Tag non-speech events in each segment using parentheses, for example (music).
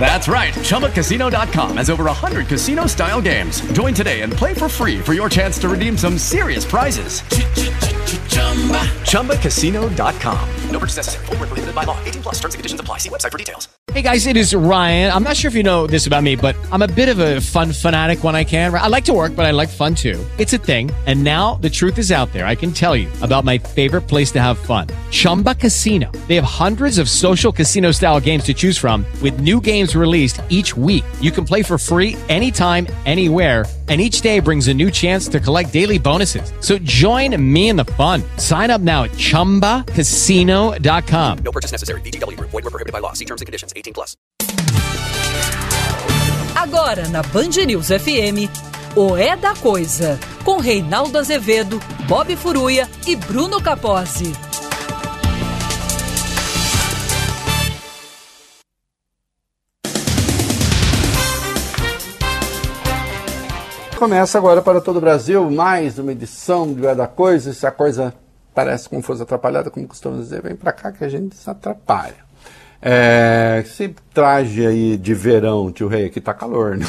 That's right. ChumbaCasino.com has over 100 casino style games. Join today and play for free for your chance to redeem some serious prizes. ChumbaCasino.com. No purchase necessary. Full prohibited by law. 18 plus terms and conditions apply. See website for details. Hey guys, it is Ryan. I'm not sure if you know this about me, but I'm a bit of a fun fanatic when I can. I like to work, but I like fun too. It's a thing. And now the truth is out there. I can tell you about my favorite place to have fun Chumba Casino. They have hundreds of social casino style games to choose from, with new games released each week. You can play for free anytime, anywhere. And each day brings a new chance to collect daily bonuses. So join me in the fun. Sign up now at chumbacasino.com. No purchase necessary. VGW. Void were prohibited by law. See terms and conditions. 18 plus. Agora na Band News FM, o É da Coisa, com Reinaldo Azevedo, Bob Furuia e Bruno Capozzi. Começa agora para todo o Brasil mais uma edição do É da Coisa. Se a coisa parece como fosse atrapalhada, como costumamos dizer, vem para cá que a gente se atrapalha. É, esse traje aí de verão, tio Rei, aqui tá calor, né?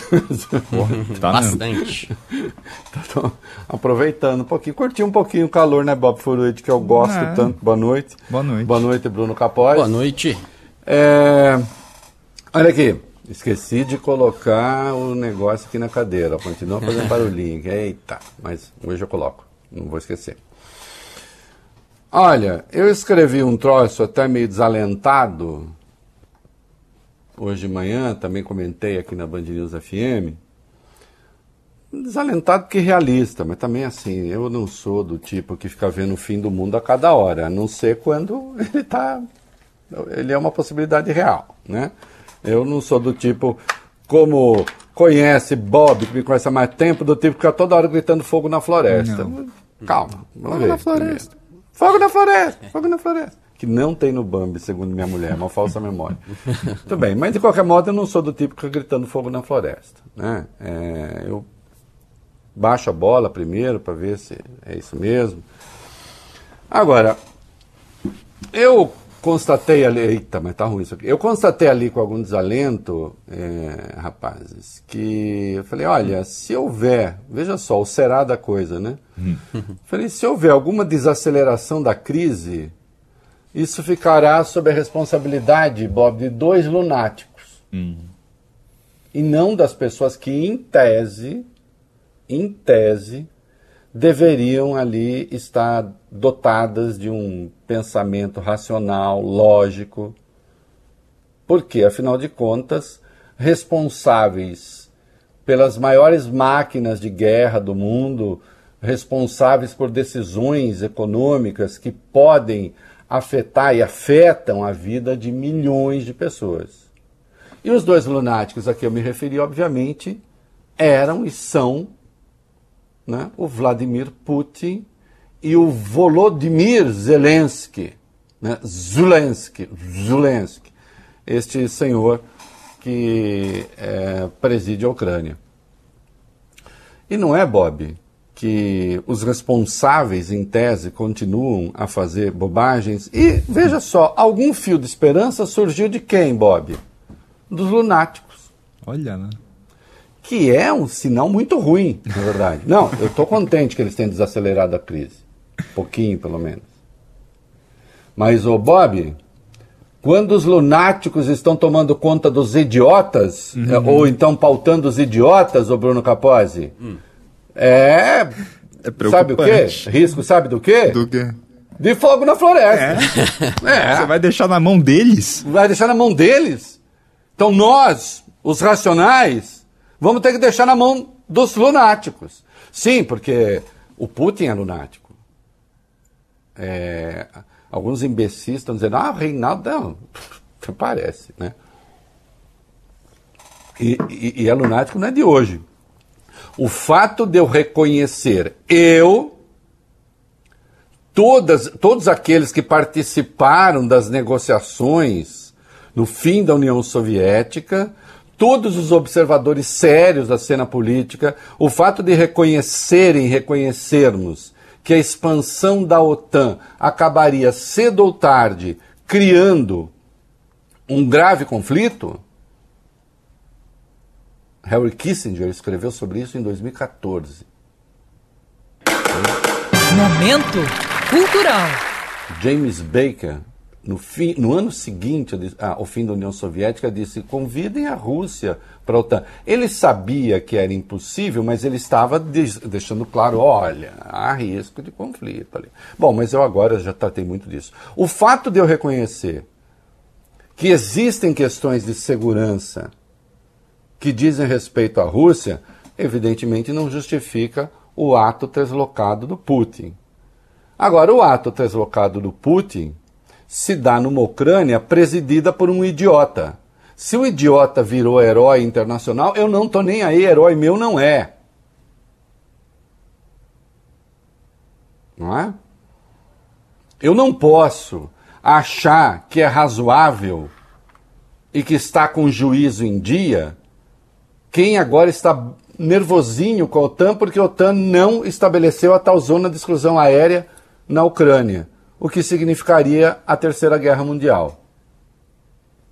(laughs) tá Bastante. (laughs) Tô aproveitando um pouquinho, curti um pouquinho o calor, né, Bob Furuit, que eu gosto é. tanto. Boa noite. Boa noite. Boa noite, Bruno Capós. Boa noite. É, olha aqui, esqueci de colocar o negócio aqui na cadeira. Continua fazendo (laughs) barulhinho. Eita, mas hoje eu coloco, não vou esquecer. Olha, eu escrevi um troço até meio desalentado hoje de manhã, também comentei aqui na Band News FM. Desalentado que realista, mas também assim, eu não sou do tipo que fica vendo o fim do mundo a cada hora, a não ser quando (laughs) ele tá. Ele é uma possibilidade real, né? Eu não sou do tipo, como conhece Bob, que me conhece há mais tempo, do tipo que fica toda hora gritando fogo na floresta. Não. Calma, vamos fogo ver. na floresta. Primeiro. Fogo na floresta, fogo na floresta que não tem no Bambi, segundo minha mulher, é uma falsa memória. (laughs) Tudo bem, mas de qualquer modo eu não sou do tipo que fica gritando fogo na floresta. Né? É, eu baixo a bola primeiro para ver se é isso mesmo. Agora, eu constatei ali, eita, mas tá ruim isso aqui. Eu constatei ali com algum desalento, é, rapazes, que eu falei, olha, se houver, veja só, o será da coisa, né? (laughs) falei, se houver alguma desaceleração da crise, isso ficará sob a responsabilidade, Bob, de dois lunáticos. Hum. E não das pessoas que, em tese, em tese, deveriam ali estar dotadas de um pensamento racional, lógico. Porque, afinal de contas, responsáveis pelas maiores máquinas de guerra do mundo, responsáveis por decisões econômicas que podem afetar e afetam a vida de milhões de pessoas. E os dois lunáticos a que eu me referi, obviamente, eram e são né, o Vladimir Putin e o Volodymyr Zelensky, né, Zelensky, Zelensky, este senhor que é, preside a Ucrânia. E não é, Bob, que os responsáveis, em tese, continuam a fazer bobagens. E veja só, algum fio de esperança surgiu de quem, Bob? Dos lunáticos. Olha, né? Que é um sinal muito ruim, na verdade. Não, eu estou contente que eles tenham desacelerado a crise. Um pouquinho, pelo menos. Mas, ô Bob, quando os lunáticos estão tomando conta dos idiotas, uhum. ou então pautando os idiotas, ô Bruno Capozzi, hum é. é sabe o quê? Risco, sabe do quê? Do quê? De fogo na floresta. É. é. Você vai deixar na mão deles? Vai deixar na mão deles? Então nós, os racionais, vamos ter que deixar na mão dos lunáticos. Sim, porque o Putin é lunático. É, alguns imbecis estão dizendo, ah, Reinaldo, não, (laughs) parece, né? E, e, e é lunático não é de hoje. O fato de eu reconhecer eu, todas, todos aqueles que participaram das negociações no fim da União Soviética, todos os observadores sérios da cena política, o fato de reconhecerem, reconhecermos que a expansão da OTAN acabaria cedo ou tarde criando um grave conflito. Harry Kissinger escreveu sobre isso em 2014. Momento cultural. James Baker, no, fim, no ano seguinte ah, ao fim da União Soviética, disse: convidem a Rússia para a OTAN. Ele sabia que era impossível, mas ele estava deixando claro: olha, há risco de conflito ali. Bom, mas eu agora já tratei muito disso. O fato de eu reconhecer que existem questões de segurança que dizem respeito à Rússia, evidentemente não justifica o ato deslocado do Putin. Agora, o ato deslocado do Putin se dá numa Ucrânia presidida por um idiota. Se o idiota virou herói internacional, eu não estou nem aí, herói meu não é. Não é? Eu não posso achar que é razoável e que está com juízo em dia quem agora está nervosinho com a OTAN porque a OTAN não estabeleceu a tal zona de exclusão aérea na Ucrânia, o que significaria a Terceira Guerra Mundial.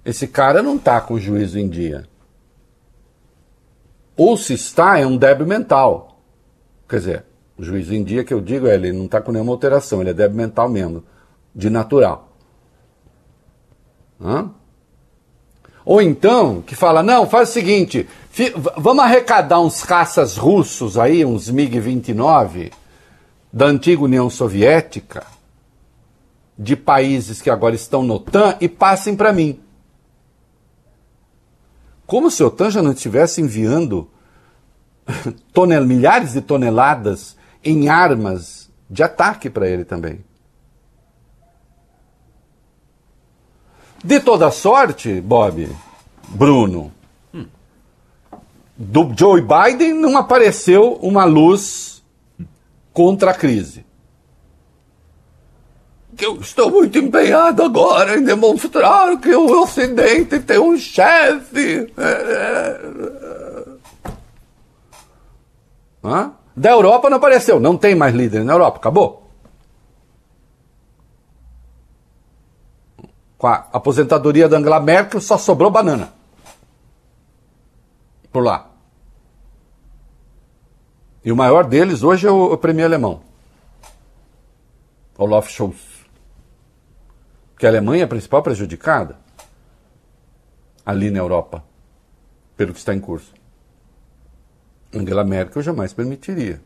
Esse cara não está com o juízo em dia. Ou se está, é um débil mental. Quer dizer, o juízo em dia que eu digo é ele não está com nenhuma alteração, ele é débil mental mesmo, de natural. Hã? Ou então, que fala, não, faz o seguinte, vamos arrecadar uns caças russos aí, uns MiG-29, da antiga União Soviética, de países que agora estão no OTAN, e passem para mim. Como se a OTAN já não estivesse enviando (laughs) tonel, milhares de toneladas em armas de ataque para ele também. De toda sorte, Bob, Bruno, do Joe Biden não apareceu uma luz contra a crise. Eu estou muito empenhado agora em demonstrar que o Ocidente tem um chefe. Hã? Da Europa não apareceu, não tem mais líder na Europa, acabou. com a aposentadoria da Angela Merkel, só sobrou banana. Por lá. E o maior deles hoje é o, o premier alemão. Olaf Scholz. Que a Alemanha é a principal prejudicada ali na Europa, pelo que está em curso. Angela Merkel jamais permitiria.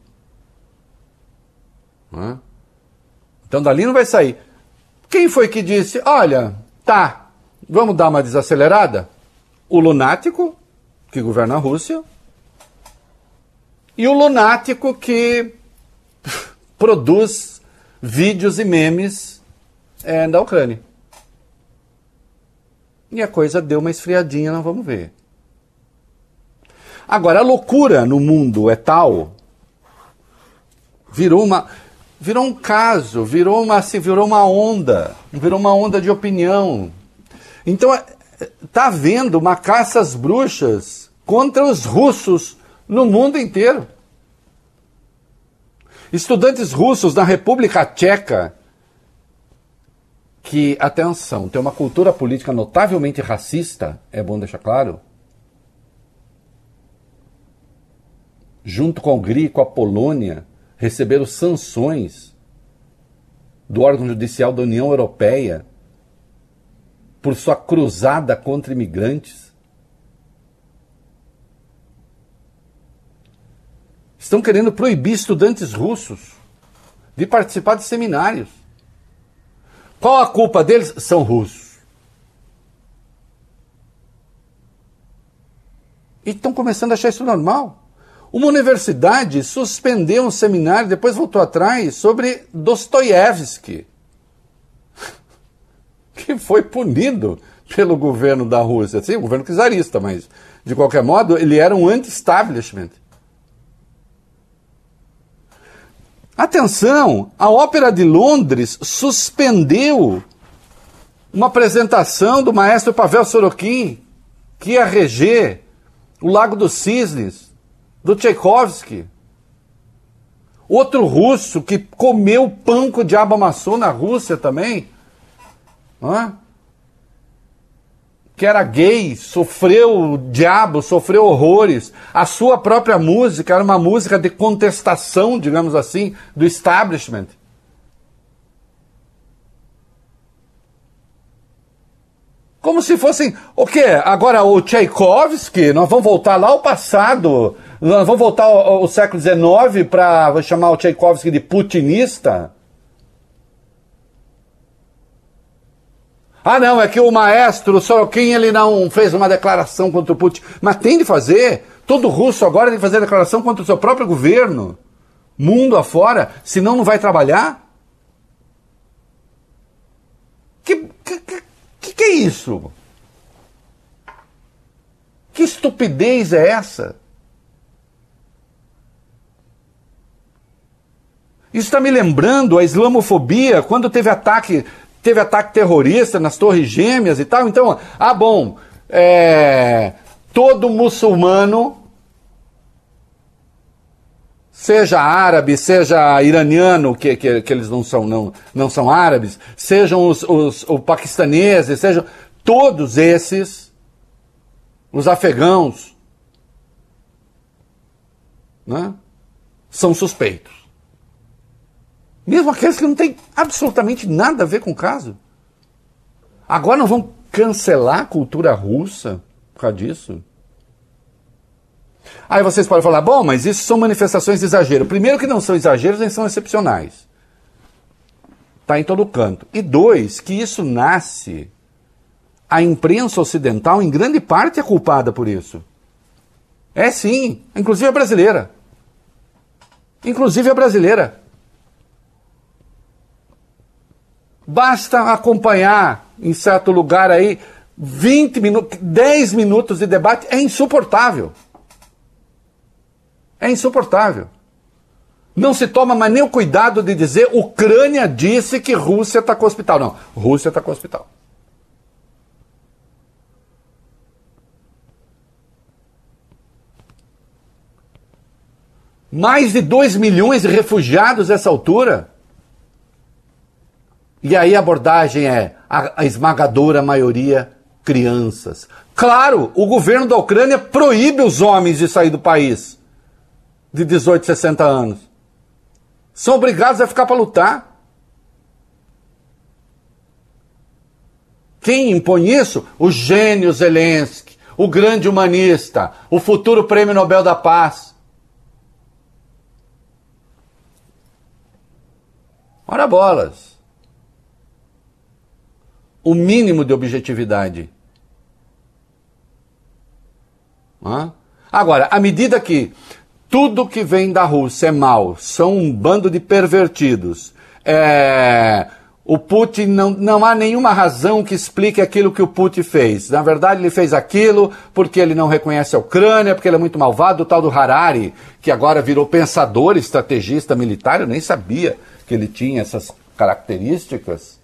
Então dali não vai sair. Quem foi que disse: olha, tá, vamos dar uma desacelerada? O lunático, que governa a Rússia, e o lunático que (laughs) produz vídeos e memes é, da Ucrânia. E a coisa deu uma esfriadinha, nós vamos ver. Agora, a loucura no mundo é tal, virou uma virou um caso, virou uma, assim, virou uma onda, virou uma onda de opinião. Então, é, havendo uma caça às bruxas contra os russos no mundo inteiro. Estudantes russos na República Tcheca, que, atenção, tem uma cultura política notavelmente racista, é bom deixar claro, junto com a Hungria e com a Polônia, receberam sanções do órgão judicial da União Europeia por sua cruzada contra imigrantes? Estão querendo proibir estudantes russos de participar de seminários. Qual a culpa deles? São russos. E estão começando a achar isso normal. Uma universidade suspendeu um seminário, depois voltou atrás, sobre Dostoiévski, (laughs) que foi punido pelo governo da Rússia. Sim, o governo czarista, mas de qualquer modo ele era um anti-establishment. Atenção, a Ópera de Londres suspendeu uma apresentação do maestro Pavel Sorokin, que ia reger o Lago dos Cisnes, do Tchaikovsky. Outro russo que comeu pão que o diabo amassou na Rússia também. Hã? Que era gay, sofreu o diabo, sofreu horrores. A sua própria música era uma música de contestação, digamos assim, do establishment. Como se fossem. O quê? Agora o Tchaikovsky, nós vamos voltar lá ao passado. Nós vamos voltar ao, ao século XIX para chamar o Tchaikovsky de putinista? Ah, não, é que o maestro Sorokin ele não fez uma declaração contra o Putin. Mas tem de fazer. Todo russo agora tem que fazer declaração contra o seu próprio governo. Mundo afora, senão não vai trabalhar. Que, que, que, que, é isso? Que estupidez é essa? Isso está me lembrando a islamofobia, quando teve ataque, teve ataque terrorista nas Torres Gêmeas e tal. Então, ah, bom, é, todo muçulmano, seja árabe, seja iraniano, que, que, que eles não são, não, não são árabes, sejam os, os, os paquistaneses, sejam todos esses, os afegãos, né, são suspeitos. Mesmo aqueles que não têm absolutamente nada a ver com o caso. Agora não vão cancelar a cultura russa por causa disso? Aí vocês podem falar, bom, mas isso são manifestações de exagero. Primeiro que não são exageros, nem são excepcionais. Está em todo canto. E dois, que isso nasce. A imprensa ocidental, em grande parte, é culpada por isso. É sim, inclusive a brasileira. Inclusive a brasileira. Basta acompanhar em certo lugar aí 20 minutos, 10 minutos de debate, é insuportável. É insuportável. Não se toma mais nem o cuidado de dizer Ucrânia disse que Rússia está com o hospital. Não, Rússia está com o hospital. Mais de 2 milhões de refugiados nessa altura. E aí a abordagem é a, a esmagadora maioria crianças. Claro, o governo da Ucrânia proíbe os homens de sair do país de 18, 60 anos. São obrigados a ficar para lutar. Quem impõe isso? O gênio Zelensky, o grande humanista, o futuro prêmio Nobel da Paz. Ora bolas o mínimo de objetividade. Agora, à medida que tudo que vem da Rússia é mal, são um bando de pervertidos, é, o Putin não, não há nenhuma razão que explique aquilo que o Putin fez. Na verdade, ele fez aquilo porque ele não reconhece a Ucrânia, porque ele é muito malvado, o tal do Harari, que agora virou pensador, estrategista militar, eu nem sabia que ele tinha essas características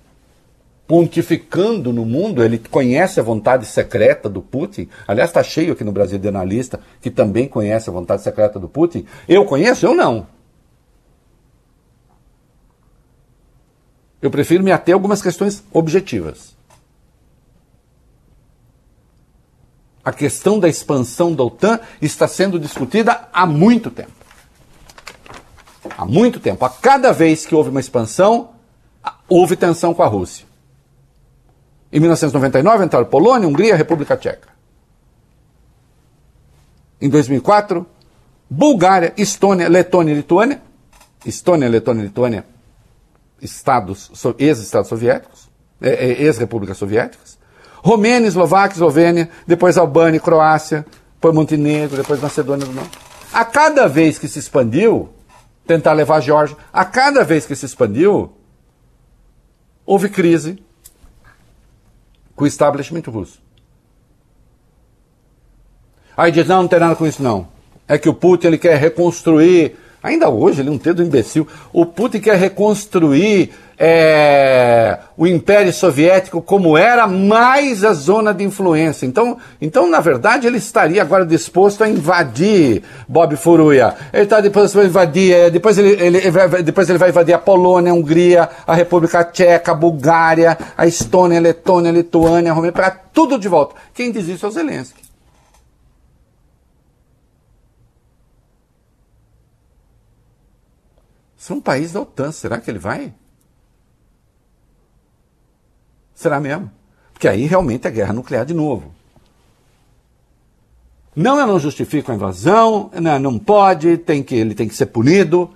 pontificando no mundo, ele conhece a vontade secreta do Putin. Aliás, está cheio aqui no Brasil de analista que também conhece a vontade secreta do Putin. Eu conheço? Eu não. Eu prefiro me ater a algumas questões objetivas. A questão da expansão da OTAN está sendo discutida há muito tempo. Há muito tempo. A cada vez que houve uma expansão, houve tensão com a Rússia. Em 1999 entraram Polônia, Hungria, República Tcheca. Em 2004, Bulgária, Estônia, Letônia e Lituânia. Estônia, Letônia e Lituânia, estados, ex-estados soviéticos, é, é, ex-repúblicas soviéticas. Romênia, Eslováquia, Eslovênia, depois Albânia, Croácia, depois Montenegro, depois Macedônia do Norte. A cada vez que se expandiu, tentar levar a Geórgia, a cada vez que se expandiu, houve crise com o establishment russo. Aí diz, não, não tem nada com isso não. É que o Putin ele quer reconstruir Ainda hoje, ele é um dedo imbecil. O Putin quer reconstruir é, o Império Soviético como era, mais a zona de influência. Então, então, na verdade, ele estaria agora disposto a invadir Bob Furuya. Ele está disposto a invadir, é, depois ele, ele, ele vai, depois ele vai invadir a Polônia, a Hungria, a República Tcheca, a Bulgária, a Estônia, a Letônia, a Lituânia, a Romênia, para tudo de volta. Quem diz isso é o Zelensky. Isso é um país da OTAN. Será que ele vai? Será mesmo? Porque aí realmente é guerra nuclear de novo. Não, eu não justifico a invasão, não, né, não pode, tem que, ele tem que ser punido.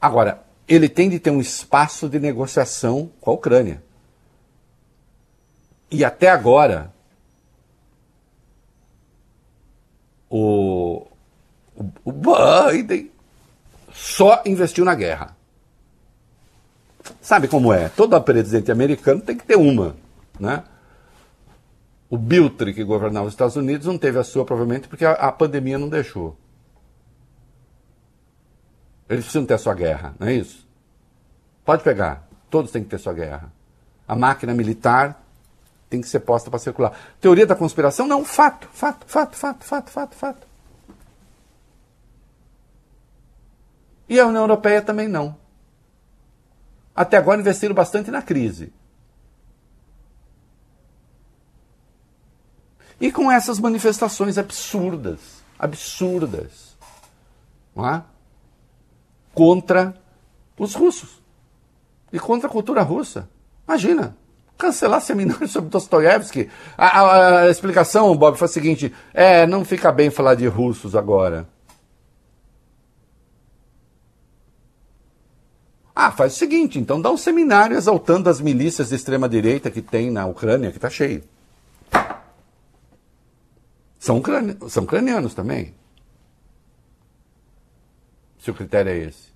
Agora, ele tem de ter um espaço de negociação com a Ucrânia. E até agora, o, o, o Biden só investiu na guerra. Sabe como é? Todo presidente americano tem que ter uma, né? O Biltre, que governava os Estados Unidos, não teve a sua, provavelmente, porque a, pandemia não deixou. Eles precisam ter a sua guerra, não é isso? Pode pegar. Todos têm que ter sua guerra. A máquina militar tem que ser posta para circular. Teoria da conspiração? Não, fato, fato, fato, fato, fato, fato, fato. E a União Europeia também não. Até agora investiram bastante na crise. E com essas manifestações absurdas, absurdas, é? contra os russos e contra a cultura russa. Imagina, cancelar seminário sobre Dostoiévski. A, a, a, explicação, Bob, foi a seguinte: é, não fica bem falar de russos agora. Ah, faz o seguinte, então dá um seminário exaltando as milícias de extrema-direita que tem na Ucrânia, que está cheio. São, ucrani são ucranianos também. Se o critério é esse.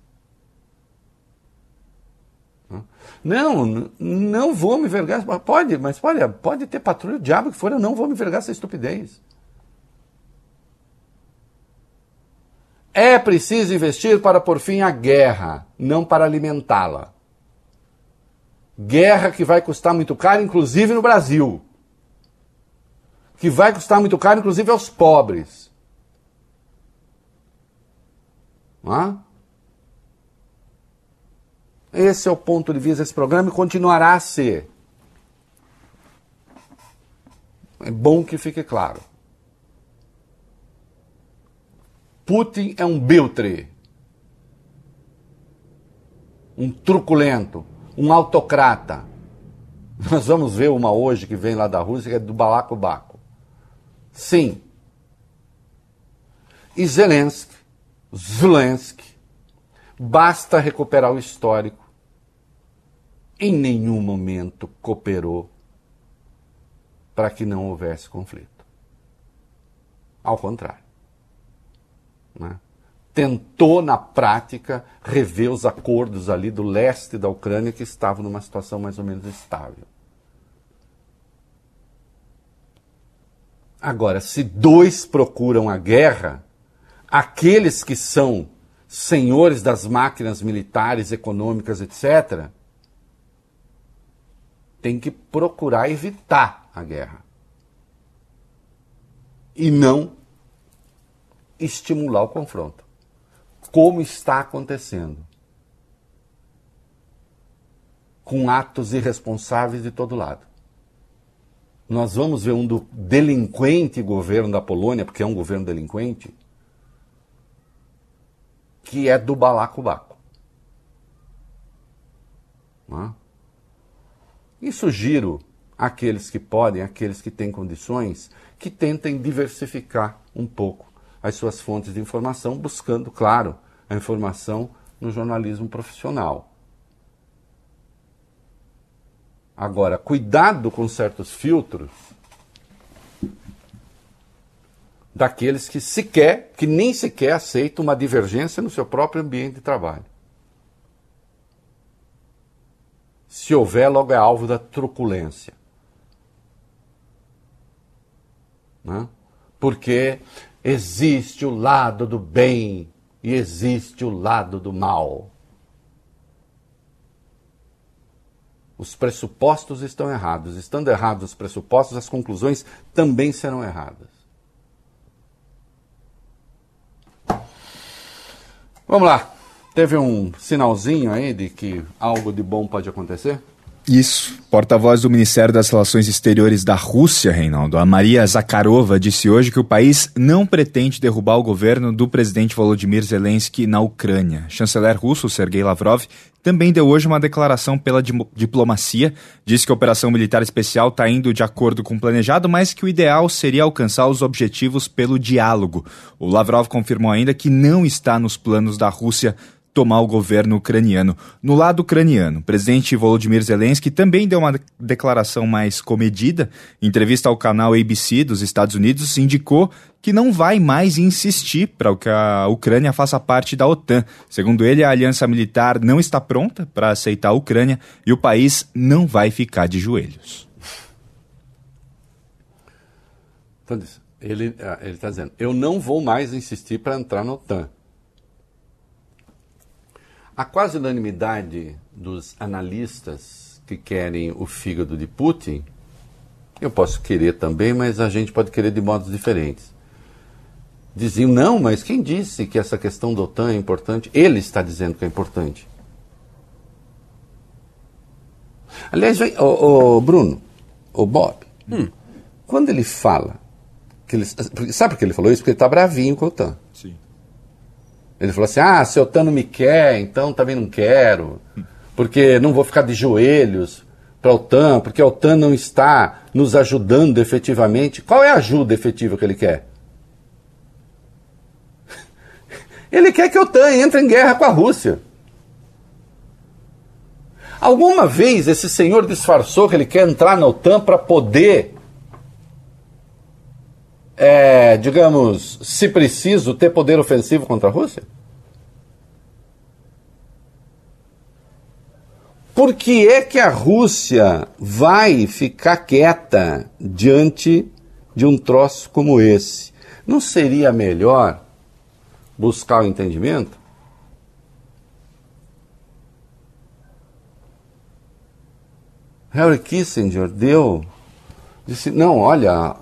Não, não vou me vergar. Pode, mas pode, pode ter patrulha, o diabo que for, eu não vou me vergar essa estupidez. É preciso investir para pôr fim à guerra, não para alimentá-la. Guerra que vai custar muito caro, inclusive no Brasil. Que vai custar muito caro, inclusive aos pobres. Não é? Esse é o ponto de vista desse programa e continuará a ser. É bom que fique claro. Putin é um biltre, um truculento, um autocrata. (laughs) Nós vamos ver uma hoje que vem lá da Rússia, que é do Balacobaco. Sim. E Zelensky, Zelensky, basta recuperar o histórico, em nenhum momento cooperou para que não houvesse conflito. Ao contrário né, tentou, na prática, rever os acordos ali do leste da Ucrânia que estavam numa situação mais ou menos estável. Agora, se dois procuram a guerra, aqueles que são senhores das máquinas militares, econômicas, etc., têm que procurar evitar a guerra. E não estimular o confronto. Como está acontecendo. Com atos irresponsáveis de todo lado. Nós vamos ver um delinquente governo da Polônia, porque é um governo delinquente, que é do balacobaco. É? E sugiro àqueles que podem, àqueles que têm condições, que tentem diversificar um pouco as suas fontes de informação, buscando, claro, a informação no jornalismo profissional. Agora, cuidado com certos filtros daqueles que sequer, que nem sequer aceitam uma divergência no seu próprio ambiente de trabalho. Se houver, logo é alvo da truculência. Né? Porque existe o lado do bem e existe o lado do mal. Os pressupostos estão errados. Estando errados os pressupostos, as conclusões também serão erradas. Vamos lá. Teve um sinalzinho aí de que algo de bom pode acontecer? Isso. Porta-voz do Ministério das Relações Exteriores da Rússia, Reinaldo, a Maria Zakharova, disse hoje que o país não pretende derrubar o governo do presidente Volodymyr Zelensky na Ucrânia. Chanceler russo Sergei Lavrov também deu hoje uma declaração pela diplomacia, disse que a operação militar especial está indo de acordo com o planejado, mas que o ideal seria alcançar os objetivos pelo diálogo. O Lavrov confirmou ainda que não está nos planos da Rússia tomar o governo ucraniano. No lado ucraniano, o presidente Volodymyr Zelensky também deu uma declaração mais comedida. Em entrevista ao canal ABC dos Estados Unidos, indicou que não vai mais insistir para que a Ucrânia faça parte da OTAN. Segundo ele, a aliança militar não está pronta para aceitar a Ucrânia e o país não vai ficar de joelhos. Então, ele está dizendo: eu não vou mais insistir para entrar na OTAN. A quase unanimidade dos analistas que querem o fígado de Putin, eu posso querer também, mas a gente pode querer de modos diferentes. Diziam, não, mas quem disse que essa questão da OTAN é importante? Ele está dizendo que é importante. Aliás, vem, o, Bruno, o Bob, hum. quando ele fala, que ele, sabe por que ele falou isso? Porque ele está bravinho com a OTAN. Ele falou assim: ah, se o OTAN não me quer, então também não quero, porque não vou ficar de joelhos para a OTAN, porque a OTAN não está nos ajudando efetivamente. Qual é a ajuda efetiva que ele quer? (laughs) Ele quer que a OTAN entre em guerra com a Rússia. Alguma vez esse senhor disfarçou que ele quer entrar na OTAN para poder é, digamos, se preciso, ter poder ofensivo contra a Rússia? Por que é que a Rússia vai ficar quieta diante de um troço como esse? Não seria melhor buscar o entendimento? Harry Kissinger deu, disse, não, olha, a,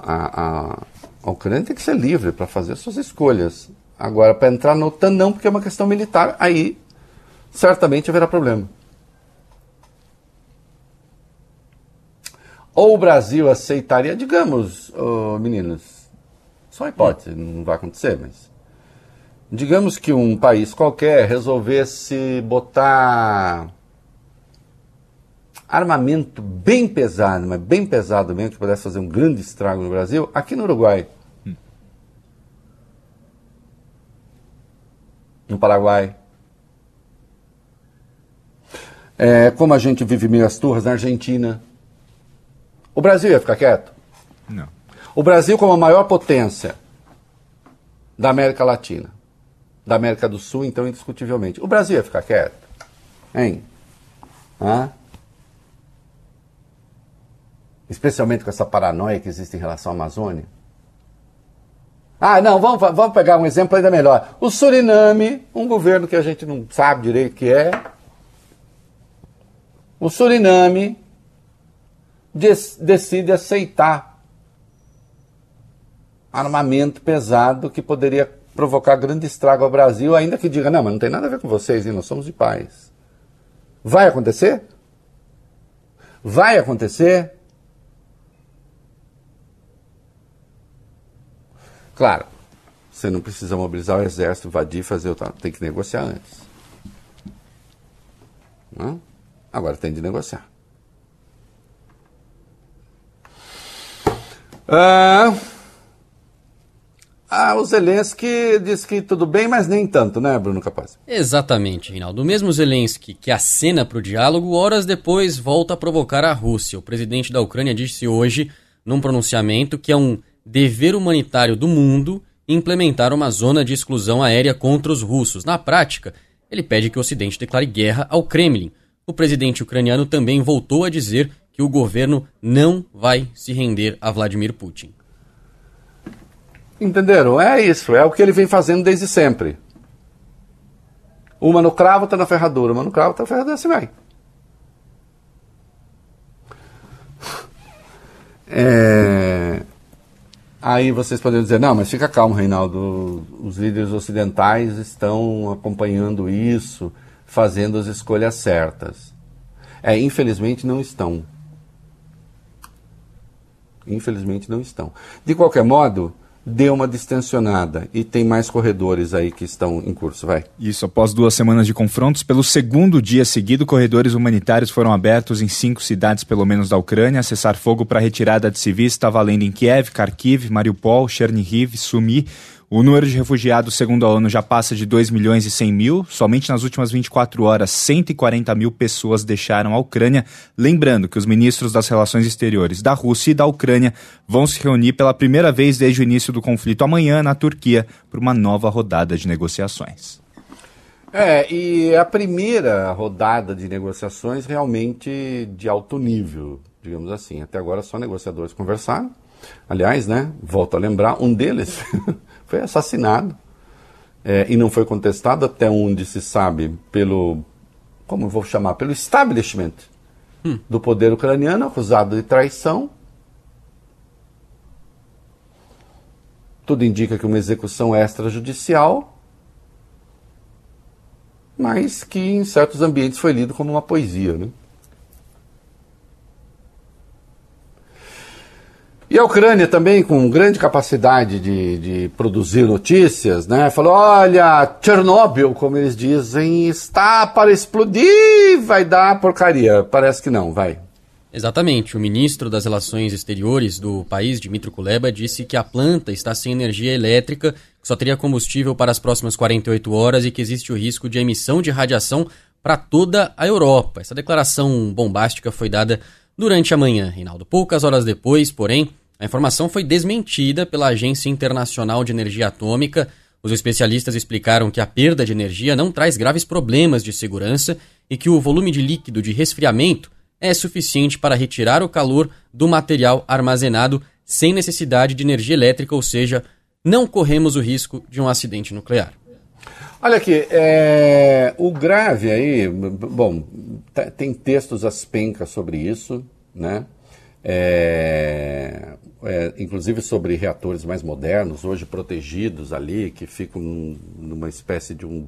a, a Ucrânia tem que ser livre para fazer suas escolhas. Agora, para entrar na OTAN, não, porque é uma questão militar, aí certamente haverá problema. Ou o Brasil aceitaria, digamos, oh, meninos, só hipótese, não vai acontecer, mas. Digamos que um país qualquer resolvesse botar armamento bem pesado, mas bem pesado mesmo, que pudesse fazer um grande estrago no Brasil, aqui no Uruguai. No Paraguai. É, como a gente vive meio as turras na Argentina. O Brasil ia ficar quieto? Não. O Brasil, como a maior potência da América Latina, da América do Sul, então, indiscutivelmente. O Brasil ia ficar quieto? Hein? Hã? Especialmente com essa paranoia que existe em relação à Amazônia. Ah, não, vamos, vamos pegar um exemplo ainda melhor. O Suriname, um governo que a gente não sabe direito que é. O Suriname decide aceitar armamento pesado que poderia provocar grande estrago ao Brasil, ainda que diga, não, mas não tem nada a ver com vocês, hein? nós somos de paz. Vai acontecer? Vai acontecer? Claro, você não precisa mobilizar o exército, invadir, fazer o tal. Tem que negociar antes. Não? Agora tem de negociar. Ah, ah, o Zelensky disse que tudo bem, mas nem tanto, né, Bruno Capaz? Exatamente, Rinaldo. O mesmo Zelensky que acena para o diálogo, horas depois volta a provocar a Rússia. O presidente da Ucrânia disse hoje, num pronunciamento, que é um dever humanitário do mundo implementar uma zona de exclusão aérea contra os russos. Na prática, ele pede que o Ocidente declare guerra ao Kremlin. O presidente ucraniano também voltou a dizer que o governo não vai se render a Vladimir Putin. Entenderam? É isso, é o que ele vem fazendo desde sempre. Uma no cravo, outra na ferradura. Uma no cravo, outra na ferradura, assim vai. (laughs) É... Aí vocês podem dizer, não, mas fica calmo, Reinaldo. Os líderes ocidentais estão acompanhando isso, fazendo as escolhas certas. É, infelizmente não estão. Infelizmente não estão. De qualquer modo, deu uma distensionada e tem mais corredores aí que estão em curso, vai. Isso, após duas semanas de confrontos, pelo segundo dia seguido, corredores humanitários foram abertos em cinco cidades, pelo menos da Ucrânia. Cessar fogo para retirada de civis está valendo em Kiev, Kharkiv, Mariupol, Chernihiv, Sumi, o número de refugiados, segundo a ONU, já passa de 2 milhões e 100 mil. Somente nas últimas 24 horas, 140 mil pessoas deixaram a Ucrânia. Lembrando que os ministros das Relações Exteriores da Rússia e da Ucrânia vão se reunir pela primeira vez desde o início do conflito amanhã na Turquia para uma nova rodada de negociações. É, e a primeira rodada de negociações realmente de alto nível, digamos assim. Até agora só negociadores conversaram. Aliás, né, volto a lembrar, um deles (laughs) foi assassinado é, e não foi contestado até onde se sabe pelo, como eu vou chamar, pelo establishment hum. do poder ucraniano, acusado de traição. Tudo indica que uma execução extrajudicial, mas que em certos ambientes foi lido como uma poesia, né? E a Ucrânia também, com grande capacidade de, de produzir notícias, né? Falou: olha, Chernobyl, como eles dizem, está para explodir, vai dar porcaria. Parece que não, vai. Exatamente. O ministro das Relações Exteriores do país, Dmitry Kuleba, disse que a planta está sem energia elétrica, que só teria combustível para as próximas 48 horas e que existe o risco de emissão de radiação para toda a Europa. Essa declaração bombástica foi dada durante a manhã, Reinaldo. Poucas horas depois, porém, a informação foi desmentida pela Agência Internacional de Energia Atômica. Os especialistas explicaram que a perda de energia não traz graves problemas de segurança e que o volume de líquido de resfriamento é suficiente para retirar o calor do material armazenado sem necessidade de energia elétrica, ou seja, não corremos o risco de um acidente nuclear. Olha aqui, é, o grave aí, bom, tá, tem textos às pencas sobre isso, né? É, é, inclusive sobre reatores mais modernos, hoje protegidos ali, que ficam numa espécie de um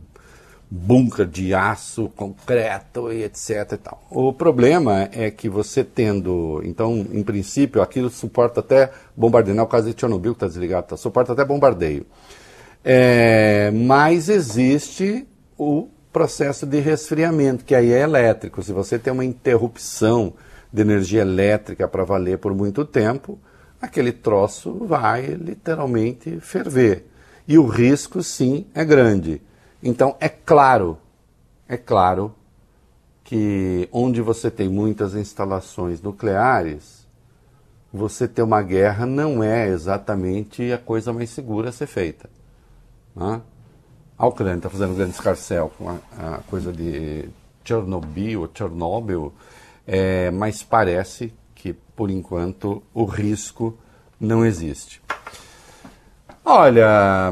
bunker de aço, concreto e etc. E tal. O problema é que você tendo, então, em princípio, aquilo suporta até bombardeio, não é o caso de Chernobyl que está desligado, tá, suporta até bombardeio. É, mas existe o processo de resfriamento, que aí é elétrico. Se você tem uma interrupção de energia elétrica para valer por muito tempo, aquele troço vai literalmente ferver. E o risco, sim, é grande. Então, é claro, é claro que onde você tem muitas instalações nucleares, você ter uma guerra não é exatamente a coisa mais segura a ser feita. Né? A Ucrânia está fazendo um grande escarcel com a, a, coisa de Chernobyl, Chernobyl, é, mas parece por enquanto, o risco não existe. Olha,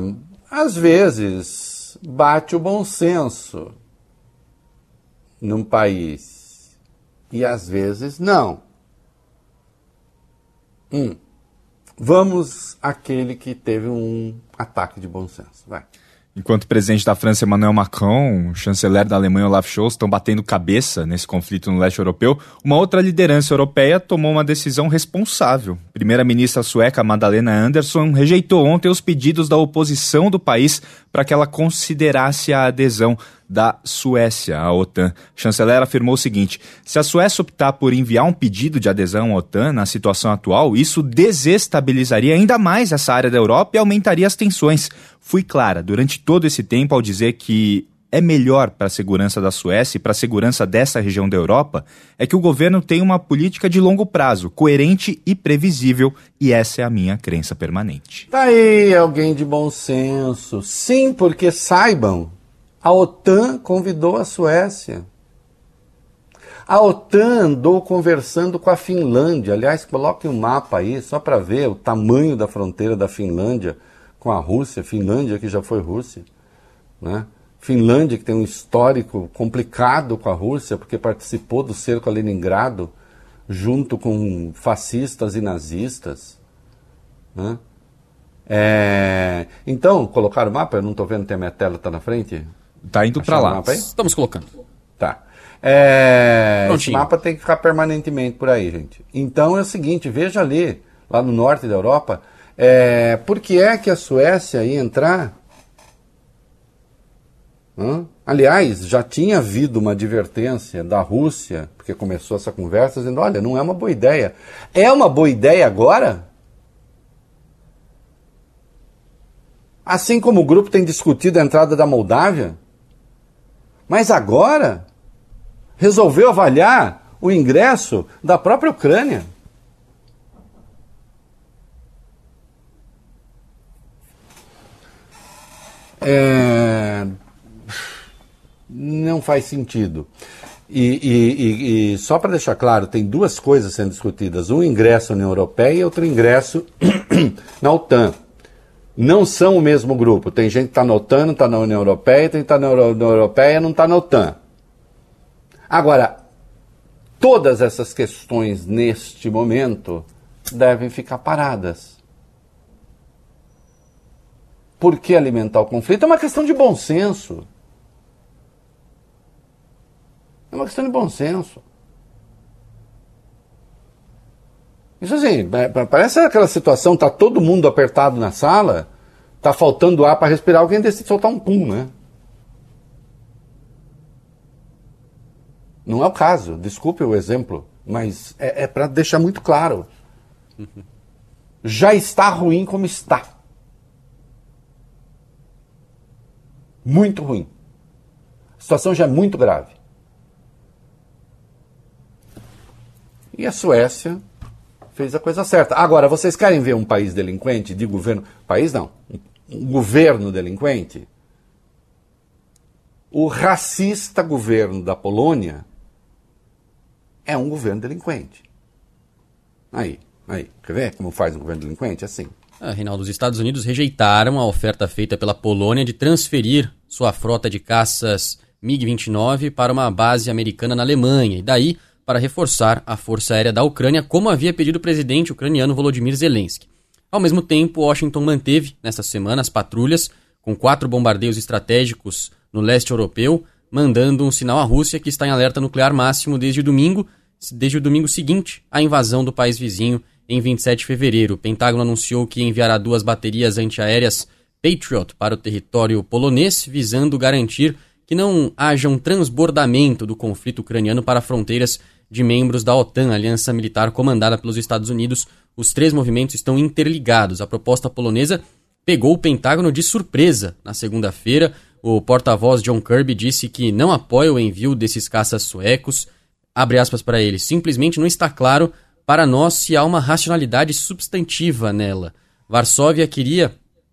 às vezes bate o bom senso num país e às vezes não. Hum. Vamos àquele que teve um ataque de bom senso. Vai. Enquanto o presidente da França, Emmanuel Macron, o chanceler da Alemanha, Olaf Scholz, estão batendo cabeça nesse conflito no leste europeu, uma outra liderança europeia tomou uma decisão responsável. Primeira-ministra sueca Madalena Andersson rejeitou ontem os pedidos da oposição do país para que ela considerasse a adesão da Suécia à OTAN. A chanceler afirmou o seguinte: se a Suécia optar por enviar um pedido de adesão à OTAN na situação atual, isso desestabilizaria ainda mais essa área da Europa e aumentaria as tensões. Fui clara durante todo esse tempo ao dizer que é melhor para a segurança da Suécia e para a segurança dessa região da Europa é que o governo tenha uma política de longo prazo, coerente e previsível, e essa é a minha crença permanente. Tá aí alguém de bom senso. Sim, porque saibam, a OTAN convidou a Suécia. A OTAN andou conversando com a Finlândia. Aliás, coloque um mapa aí só para ver o tamanho da fronteira da Finlândia com a Rússia, Finlândia que já foi Rússia, né? Finlândia, que tem um histórico complicado com a Rússia, porque participou do cerco a Leningrado junto com fascistas e nazistas. Né? É, então, colocaram o mapa? Eu não estou vendo, tem a minha tela, está na frente? Tá indo para lá. mapa aí? Estamos colocando. Tá. É, esse mapa tem que ficar permanentemente por aí, gente. Então é o seguinte, veja ali, lá no norte da Europa, é, por que é que a Suécia ia entrar? Hã? Aliás, já tinha havido uma advertência da Rússia, porque começou essa conversa, dizendo, olha, não é uma boa ideia. É uma boa ideia agora? Assim como o grupo tem discutido a entrada da Moldávia? Mas agora resolveu avaliar o ingresso da própria Ucrânia. É, Não faz sentido. E, e- e- e só para deixar claro, tem duas coisas sendo discutidas: um ingresso na União Europeia e outro ingresso (clears throat) na OTAN não são o mesmo grupo. Tem gente que está na OTAN, não está na União Europeia, tem que está na na Europeia, não está na OTAN. Agora, todas essas questões neste momento devem ficar paradas. Por que alimentar o conflito? É uma questão de bom senso. É uma questão de bom senso. Isso assim, pa- pa- parece aquela situação, tá todo mundo apertado na sala, tá faltando ar para respirar, alguém decide soltar um pum, né? Não é o caso, desculpe o exemplo, mas é, é para deixar muito claro. Já está ruim como está. Muito ruim. A situação já é muito grave. E a Suécia fez a coisa certa. Agora, vocês querem ver um país delinquente de governo? País não. Um, governo delinquente? O racista governo da Polônia é um governo delinquente. Aí, aí. Quer ver como faz um governo delinquente? Assim. Ah, Reinaldo, os Estados Unidos rejeitaram a oferta feita pela Polônia de transferir sua frota de caças MiG-29 para uma base americana na Alemanha, e daí para reforçar a força aérea da Ucrânia, como havia pedido o presidente ucraniano Volodymyr Zelensky. Ao mesmo tempo, Washington manteve, nesta semana, as patrulhas, com quatro bombardeios estratégicos no leste europeu, mandando um sinal à Rússia que está em alerta nuclear máximo desde o domingo, desde o domingo seguinte à invasão do país vizinho em 27 de fevereiro. O Pentágono anunciou que enviará duas baterias antiaéreas Patriot para o território polonês, visando garantir que não haja um transbordamento do conflito ucraniano para fronteiras de membros da OTAN, aliança militar comandada pelos Estados Unidos. Os três movimentos estão interligados. A proposta polonesa pegou o Pentágono de surpresa. Na segunda-feira, o porta-voz John Kirby disse que não apoia o envio desses caças suecos. Abre aspas para ele. Simplesmente não está claro para nós se há uma racionalidade substantiva nela. Varsóvia queria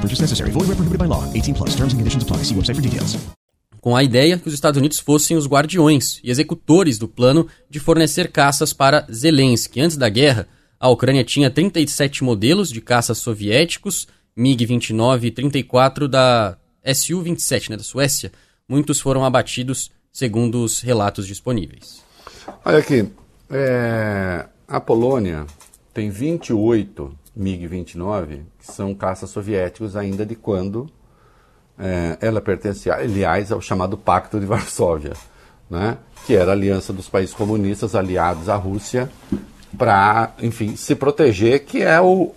Purchase necessary. Void where prohibited by law. 18 plus. Terms and conditions apply. See website for details. com a ideia que os Estados Unidos fossem os guardiões e executores do plano de fornecer caças para Zelensky. Antes da guerra, a Ucrânia tinha 37 modelos de caças soviéticos, MiG-29 e 34 da Su-27, né, da Suécia. Muitos foram abatidos, segundo os relatos disponíveis. Olha aqui, é, a Polônia tem 28 MiG-29, que são caças soviéticos ainda de quando é, ela pertencia, aliás, ao chamado Pacto de Varsóvia. né, que era a aliança dos países comunistas aliados à Rússia, para, enfim, se proteger, que é o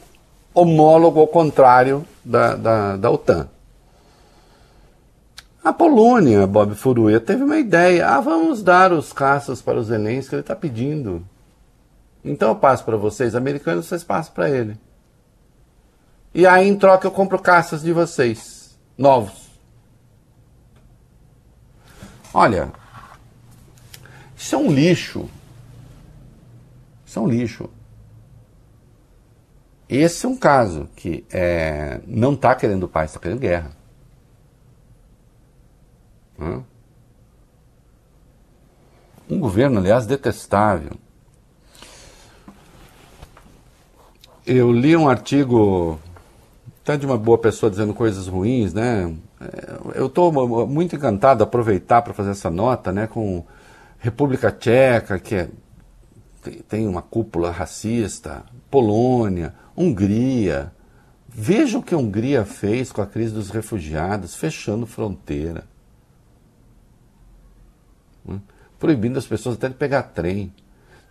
homólogo ao contrário da, da, da OTAN. A Polônia, Bob Furuia, teve uma ideia. Ah, vamos dar os caças para os Zelensky, que ele está pedindo. Então eu passo para vocês, americanos, vocês passam para ele. E aí, em troca, eu compro caças de vocês, novos. Olha, isso é um lixo. Isso é um lixo. Esse é um caso que é, não está querendo paz, está querendo guerra. Um governo, aliás, detestável. Eu li um artigo até de uma boa pessoa dizendo coisas ruins, né? É, eu estou muito encantado aproveitar para fazer essa nota, né? Com República Tcheca, que é, tem uma cúpula racista, Polônia, Hungria. Veja o que a Hungria fez com a crise dos refugiados, fechando fronteira né? proibindo as pessoas até de pegar trem.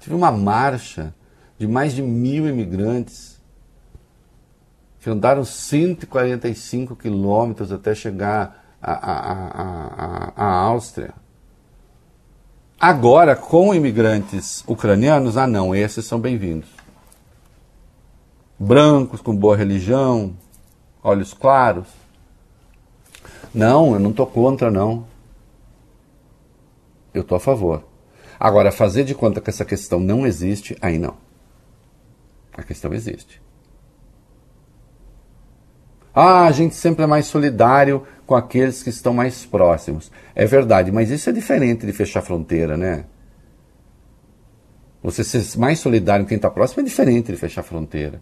Tive uma marcha de mais de mil imigrantes que andaram 145 quilômetros até chegar à Áustria. Agora, com imigrantes ucranianos, ah não, esses são bem-vindos. Brancos, com boa religião, olhos claros. Não, eu não estou contra, não eu estou a favor. Agora, fazer de conta que essa questão não existe, aí não. A questão existe. Ah, a gente sempre é mais solidário com aqueles que estão mais próximos. É verdade, mas isso é diferente de fechar fronteira, né? Você ser mais solidário com quem está próximo é diferente de fechar fronteira.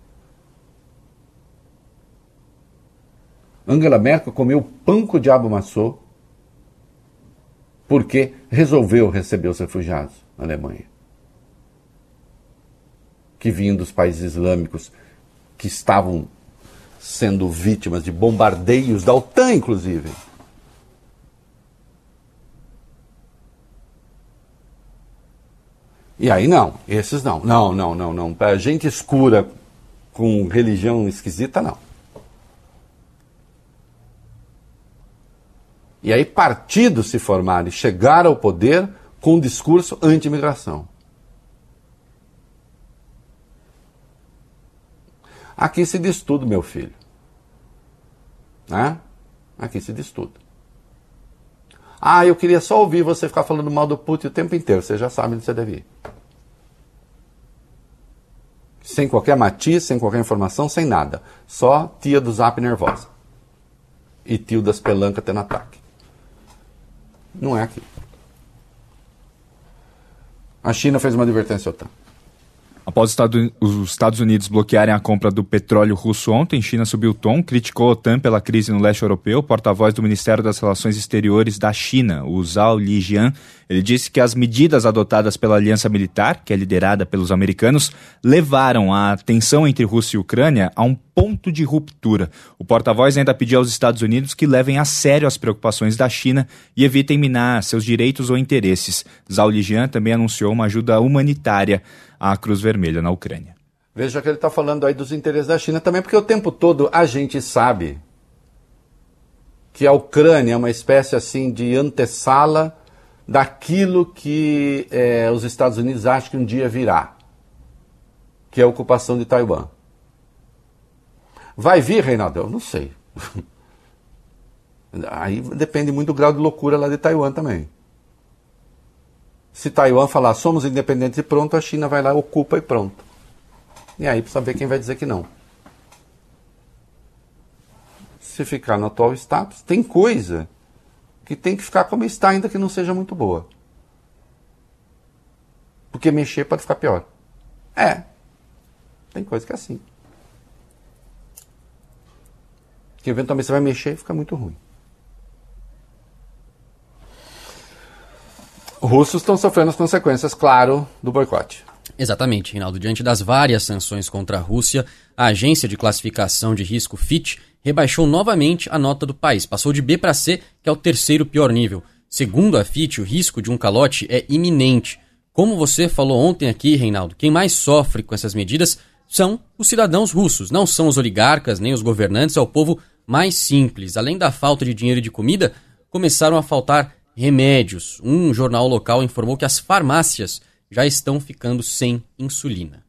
Angela Merkel comeu pão que o diabo amassou porque resolveu receber os refugiados na Alemanha, que vinham dos países islâmicos que estavam sendo vítimas de bombardeios da OTAN, inclusive. E aí não, esses não. Não, não, não, não. Para gente escura com religião esquisita, não. E aí partidos se formaram e chegaram ao poder com discurso anti-imigração. Aqui se diz tudo, meu filho. Né? Aqui se diz tudo. Ah, eu queria só ouvir você ficar falando mal do Putin o tempo inteiro. Você já sabe onde você deve ir. Sem qualquer matiz, sem qualquer informação, sem nada. Só tia do zap nervosa. E tio das pelancas tendo ataque. Não é aqui. A China fez uma advertência à. Após os Estados Unidos bloquearem a compra do petróleo russo ontem, China subiu o tom, criticou a OTAN pela crise no leste europeu. Porta-voz do Ministério das Relações Exteriores da China, o Zhao Lijian, ele disse que as medidas adotadas pela aliança militar, que é liderada pelos americanos, levaram a tensão entre Rússia e Ucrânia a um ponto de ruptura. O porta-voz ainda pediu aos Estados Unidos que levem a sério as preocupações da China e evitem minar seus direitos ou interesses. Zhao Lijian também anunciou uma ajuda humanitária à Cruz Vermelha na Ucrânia. Veja que ele está falando aí dos interesses da China também, porque o tempo todo a gente sabe que a Ucrânia é uma espécie assim de antessala daquilo que é, os Estados Unidos acham que um dia virá, que é a ocupação de Taiwan. Vai vir, Reinaldo? Eu não sei. (laughs) Aí depende muito do grau de loucura lá de Taiwan também. Se Taiwan falar somos independentes e pronto, a China vai lá, ocupa e pronto. E aí precisa ver quem vai dizer que não. Se ficar no atual status, tem coisa que tem que ficar como está, ainda que não seja muito boa. Porque mexer pode ficar pior. É. Tem coisa que é assim. Que eventualmente você vai mexer e fica muito ruim. Russos estão sofrendo as consequências, claro, do boicote. Exatamente, Rinaldo. Diante das várias sanções contra a Rússia, a agência de classificação de risco Fitch rebaixou novamente a nota do país. Passou de B para C, que é o terceiro pior nível. Segundo a FIT, o risco de um calote é iminente. Como você falou ontem aqui, Reinaldo, quem mais sofre com essas medidas são os cidadãos russos, não são os oligarcas nem os governantes, é o povo mais simples. Além da falta de dinheiro e de comida, começaram a faltar remédios. Um jornal local informou que as farmácias já estão ficando sem insulina.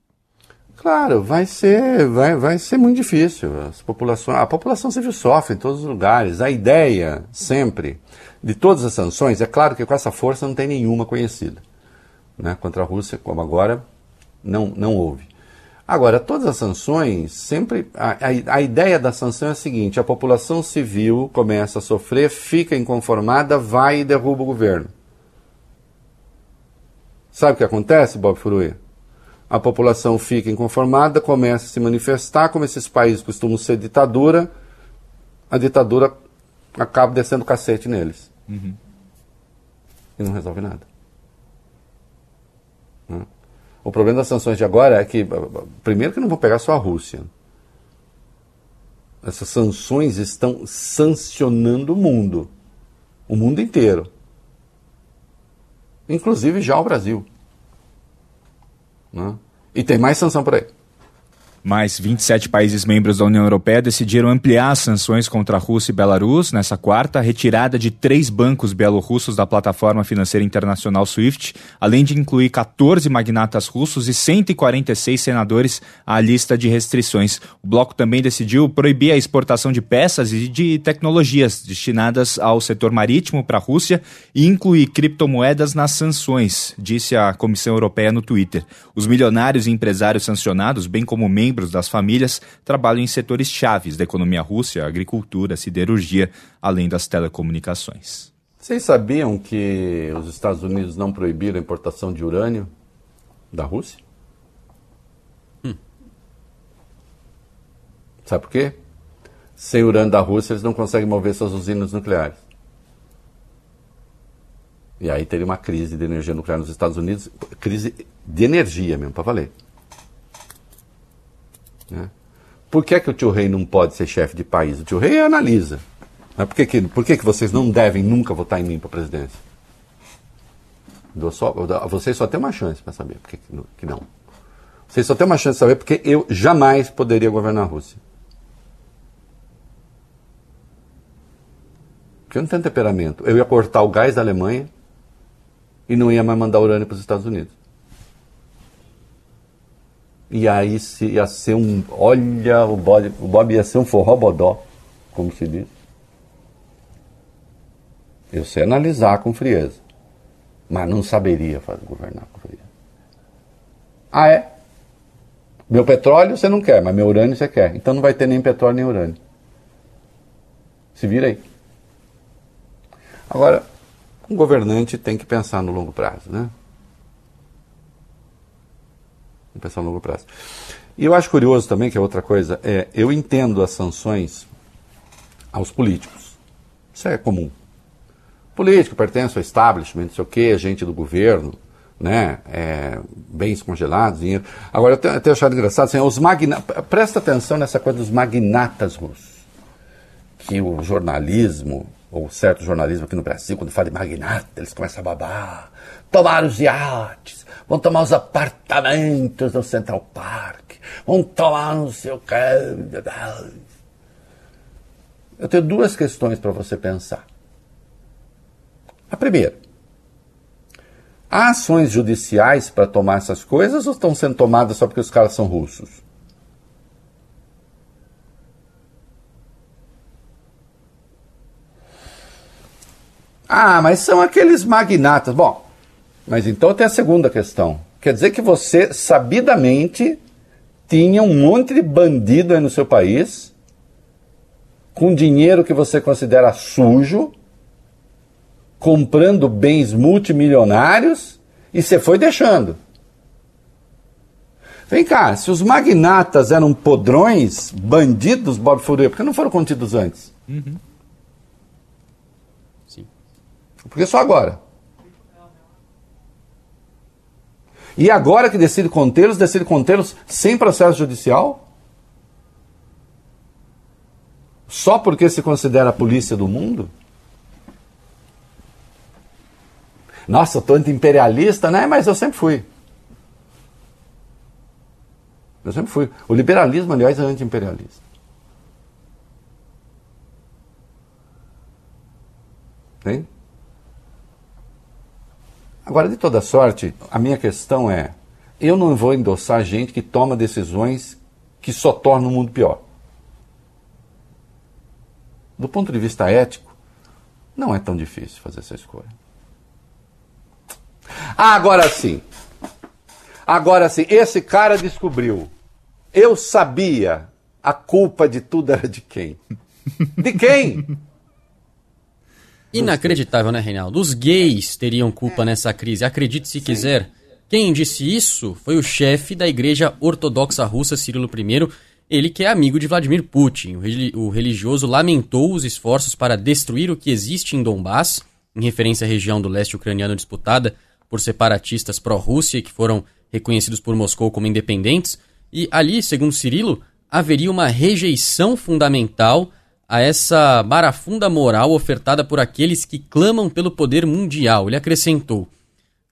Claro, vai ser, vai, vai ser muito difícil. As populações, a população civil sofre em todos os lugares. A ideia, sempre, de todas as sanções, é claro que com essa força não tem nenhuma conhecida. Né? Contra a Rússia, como agora, não, não houve. Agora, todas as sanções, sempre. A, a, a, ideia da sanção é a seguinte: a população civil começa a sofrer, fica inconformada, vai e derruba o governo. Sabe o que acontece, Bob Furui? A população fica inconformada, começa a se manifestar, como esses países costumam ser ditadura, a ditadura acaba descendo cacete neles. Uhum. E não resolve nada. Né? O problema das sanções de agora é que, primeiro, que não vão pegar só a Rússia. Essas sanções estão sancionando o mundo. O mundo inteiro. Inclusive já o Brasil. Né? E tem mais sanção por aí. Mais 27 países membros da União Europeia decidiram ampliar as sanções contra a Rússia e Belarus nessa quarta, retirada de três bancos bielorrussos da plataforma financeira internacional SWIFT, além de incluir 14 magnatas russos e 146 senadores à lista de restrições. O bloco também decidiu proibir a exportação de peças e de tecnologias destinadas ao setor marítimo para a Rússia e incluir criptomoedas nas sanções, disse a Comissão Europeia no Twitter. Os milionários e empresários sancionados, bem como membros membros das famílias trabalham em setores chaves da economia russa, agricultura, siderurgia, além das telecomunicações. Vocês sabiam que os Estados Unidos não proibiram a importação de urânio da Rússia? Hum. Sabe por quê? Sem urânio da Rússia, eles não conseguem mover suas usinas nucleares. E aí teria uma crise de energia nuclear nos Estados Unidos, crise de energia mesmo, para valer. Né? Por que, é que o tio Rei não pode ser chefe de país? O tio Rei analisa. Por que, que, por que, que vocês não devem nunca votar em mim para a presidência? Só, vocês só têm uma chance para saber por que, que não. Vocês só têm uma chance de saber porque eu jamais poderia governar a Rússia. Porque eu não tenho temperamento. Eu ia cortar o gás da Alemanha e não ia mais mandar urânio para os Estados Unidos. E aí se, ia ser um. Olha, o Bob, o Bob ia ser um forró-bodó, como se diz. Eu sei analisar com frieza, mas não saberia fazer, governar com frieza. Ah, é? Meu petróleo você não quer, mas meu urânio você quer. Então não vai ter nem petróleo nem urânio. Se vira aí. Agora, um governante tem que pensar no longo prazo, né? Pensar a longo prazo. E eu acho curioso também, que é outra coisa, é, eu entendo as sanções aos políticos. Isso é comum. Político pertence ao establishment, não sei o quê, gente do governo, né? É, bens congelados, dinheiro. Agora, eu tenho, eu tenho achado engraçado, assim, os magna... presta atenção nessa coisa dos magnatas russos. Que o jornalismo, ou certo jornalismo aqui no Brasil, quando fala de magnata, eles começam a babar. Tomar os iates, vão tomar os apartamentos no Central Park, vão tomar no seu que. Eu tenho duas questões para você pensar. A primeira, há ações judiciais para tomar essas coisas ou estão sendo tomadas só porque os caras são russos? Ah, mas são aqueles magnatas. Bom, mas então tem a segunda questão. Quer dizer que você, sabidamente, tinha um monte de bandido aí no seu país, com dinheiro que você considera sujo, comprando bens multimilionários, e você foi deixando. Vem cá, se os magnatas eram podrões, bandidos, Bob Furia, por que não foram contidos antes? Uhum. Sim. Por que só agora? E agora que decide contê-los, decide contê-los sem processo judicial? Só porque se considera a polícia do mundo? Nossa, eu tô anti-imperialista, né? Mas eu sempre fui. Eu sempre fui. O liberalismo, aliás, é anti-imperialista. Tem? Agora, de toda sorte, a minha questão é: eu não vou endossar gente que toma decisões que só tornam o mundo pior. Do ponto de vista ético, não é tão difícil fazer essa escolha. Ah, agora sim. Agora sim, esse cara descobriu. Eu sabia. A culpa de tudo era de quem? De quem? Inacreditável, né, Reinaldo? Os gays teriam culpa nessa crise. Acredite se quiser. Quem disse isso foi o chefe da Igreja Ortodoxa Russa, Cirilo I. Ele que é amigo de Vladimir Putin. O religioso lamentou os esforços para destruir o que existe em Donbass, em referência à região do leste ucraniano disputada por separatistas pró-Rússia que foram reconhecidos por Moscou como independentes. E ali, segundo Cirilo, haveria uma rejeição fundamental a essa barafunda moral ofertada por aqueles que clamam pelo poder mundial. Ele acrescentou: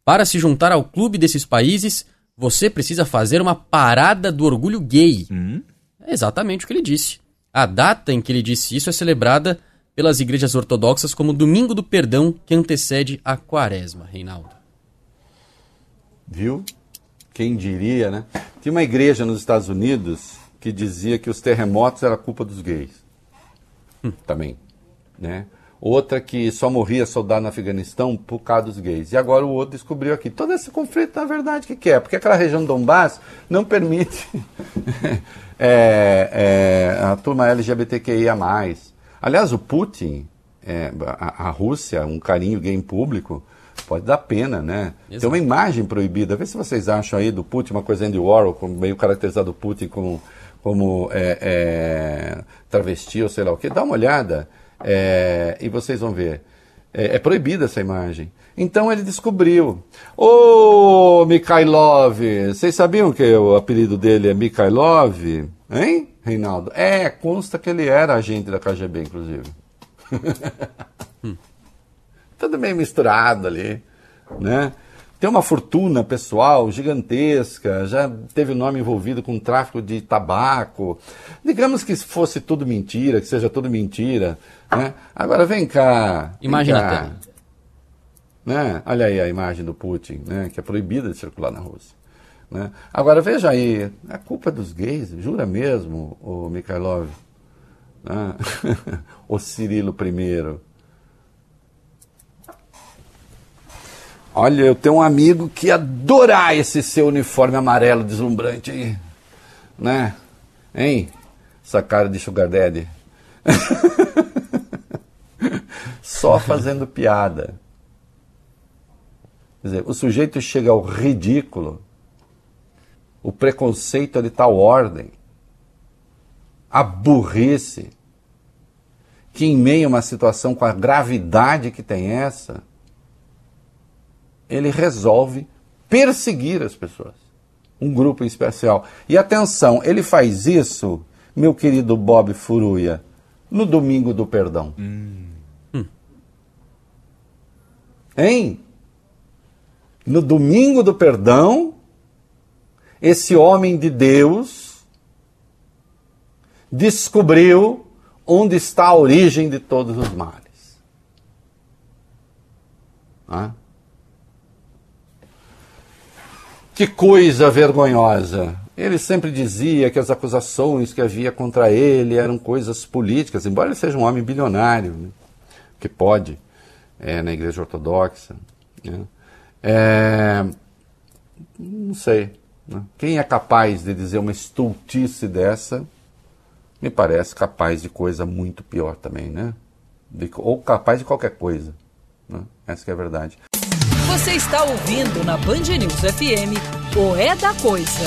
Para se juntar ao clube desses países, você precisa fazer uma parada do orgulho gay. Hum? É exatamente o que ele disse. A data em que ele disse isso é celebrada pelas igrejas ortodoxas como Domingo do Perdão, que antecede a Quaresma, Reinaldo. Viu? Quem diria, né? Tinha uma igreja nos Estados Unidos que dizia que os terremotos era culpa dos gays também, né? Outra que só morria soldado no Afeganistão por causa dos gays. E agora o outro descobriu aqui. Todo esse conflito, na verdade, o que, que é? Porque aquela região do Donbass não permite (laughs) é, é, a turma LGBTQIA. Aliás, o Putin, é, a, a, Rússia, um carinho gay em público, pode dar pena, né? Exato. Tem uma imagem proibida. Vê se vocês acham aí do Putin, uma coisa Andy Warhol, meio caracterizado o Putin como como é, é, travesti ou sei lá o que, dá uma olhada é, e vocês vão ver. É, é, proibida essa imagem. Então ele descobriu. Ô, oh, Mikhailov, vocês sabiam que o apelido dele é Mikhailov? Hein, Reinaldo? É, consta que ele era agente da KGB, inclusive. hum. (laughs) Tudo meio misturado ali, né? Tem uma fortuna pessoal gigantesca, já teve o nome envolvido com tráfico de tabaco. Digamos que fosse tudo mentira, que seja tudo mentira. Né? Agora vem cá. Imagina cá. Né? Olha aí a imagem do Putin, né? que é proibida de circular na Rússia. Né? Agora veja aí, a culpa é dos gays, jura mesmo, o Mikhailov? Né? (laughs) o Cirilo I. Olha, eu tenho um amigo que adorar esse seu uniforme amarelo deslumbrante aí. Né? Hein? Essa cara de sugar daddy. (laughs) Só fazendo piada. Quer dizer, o sujeito chega ao ridículo, o preconceito é de tal ordem, a burrice, que em meio a uma situação com a gravidade que tem essa, ele resolve perseguir as pessoas. Um grupo especial. E atenção, ele faz isso, meu querido Bob Furuia, no domingo do perdão. Hum. Hein? No domingo do perdão, esse homem de Deus descobriu onde está a origem de todos os males. Ah? Que coisa vergonhosa! Ele sempre dizia que as acusações que havia contra ele eram coisas políticas, embora ele seja um homem bilionário, né? que pode, é, na Igreja Ortodoxa. Né? É, não sei. Né? Quem é capaz de dizer uma estultice dessa, me parece capaz de coisa muito pior também, né? De, ou capaz de qualquer coisa. Né? Essa é a verdade. Você está ouvindo na Band News FM o É da Coisa.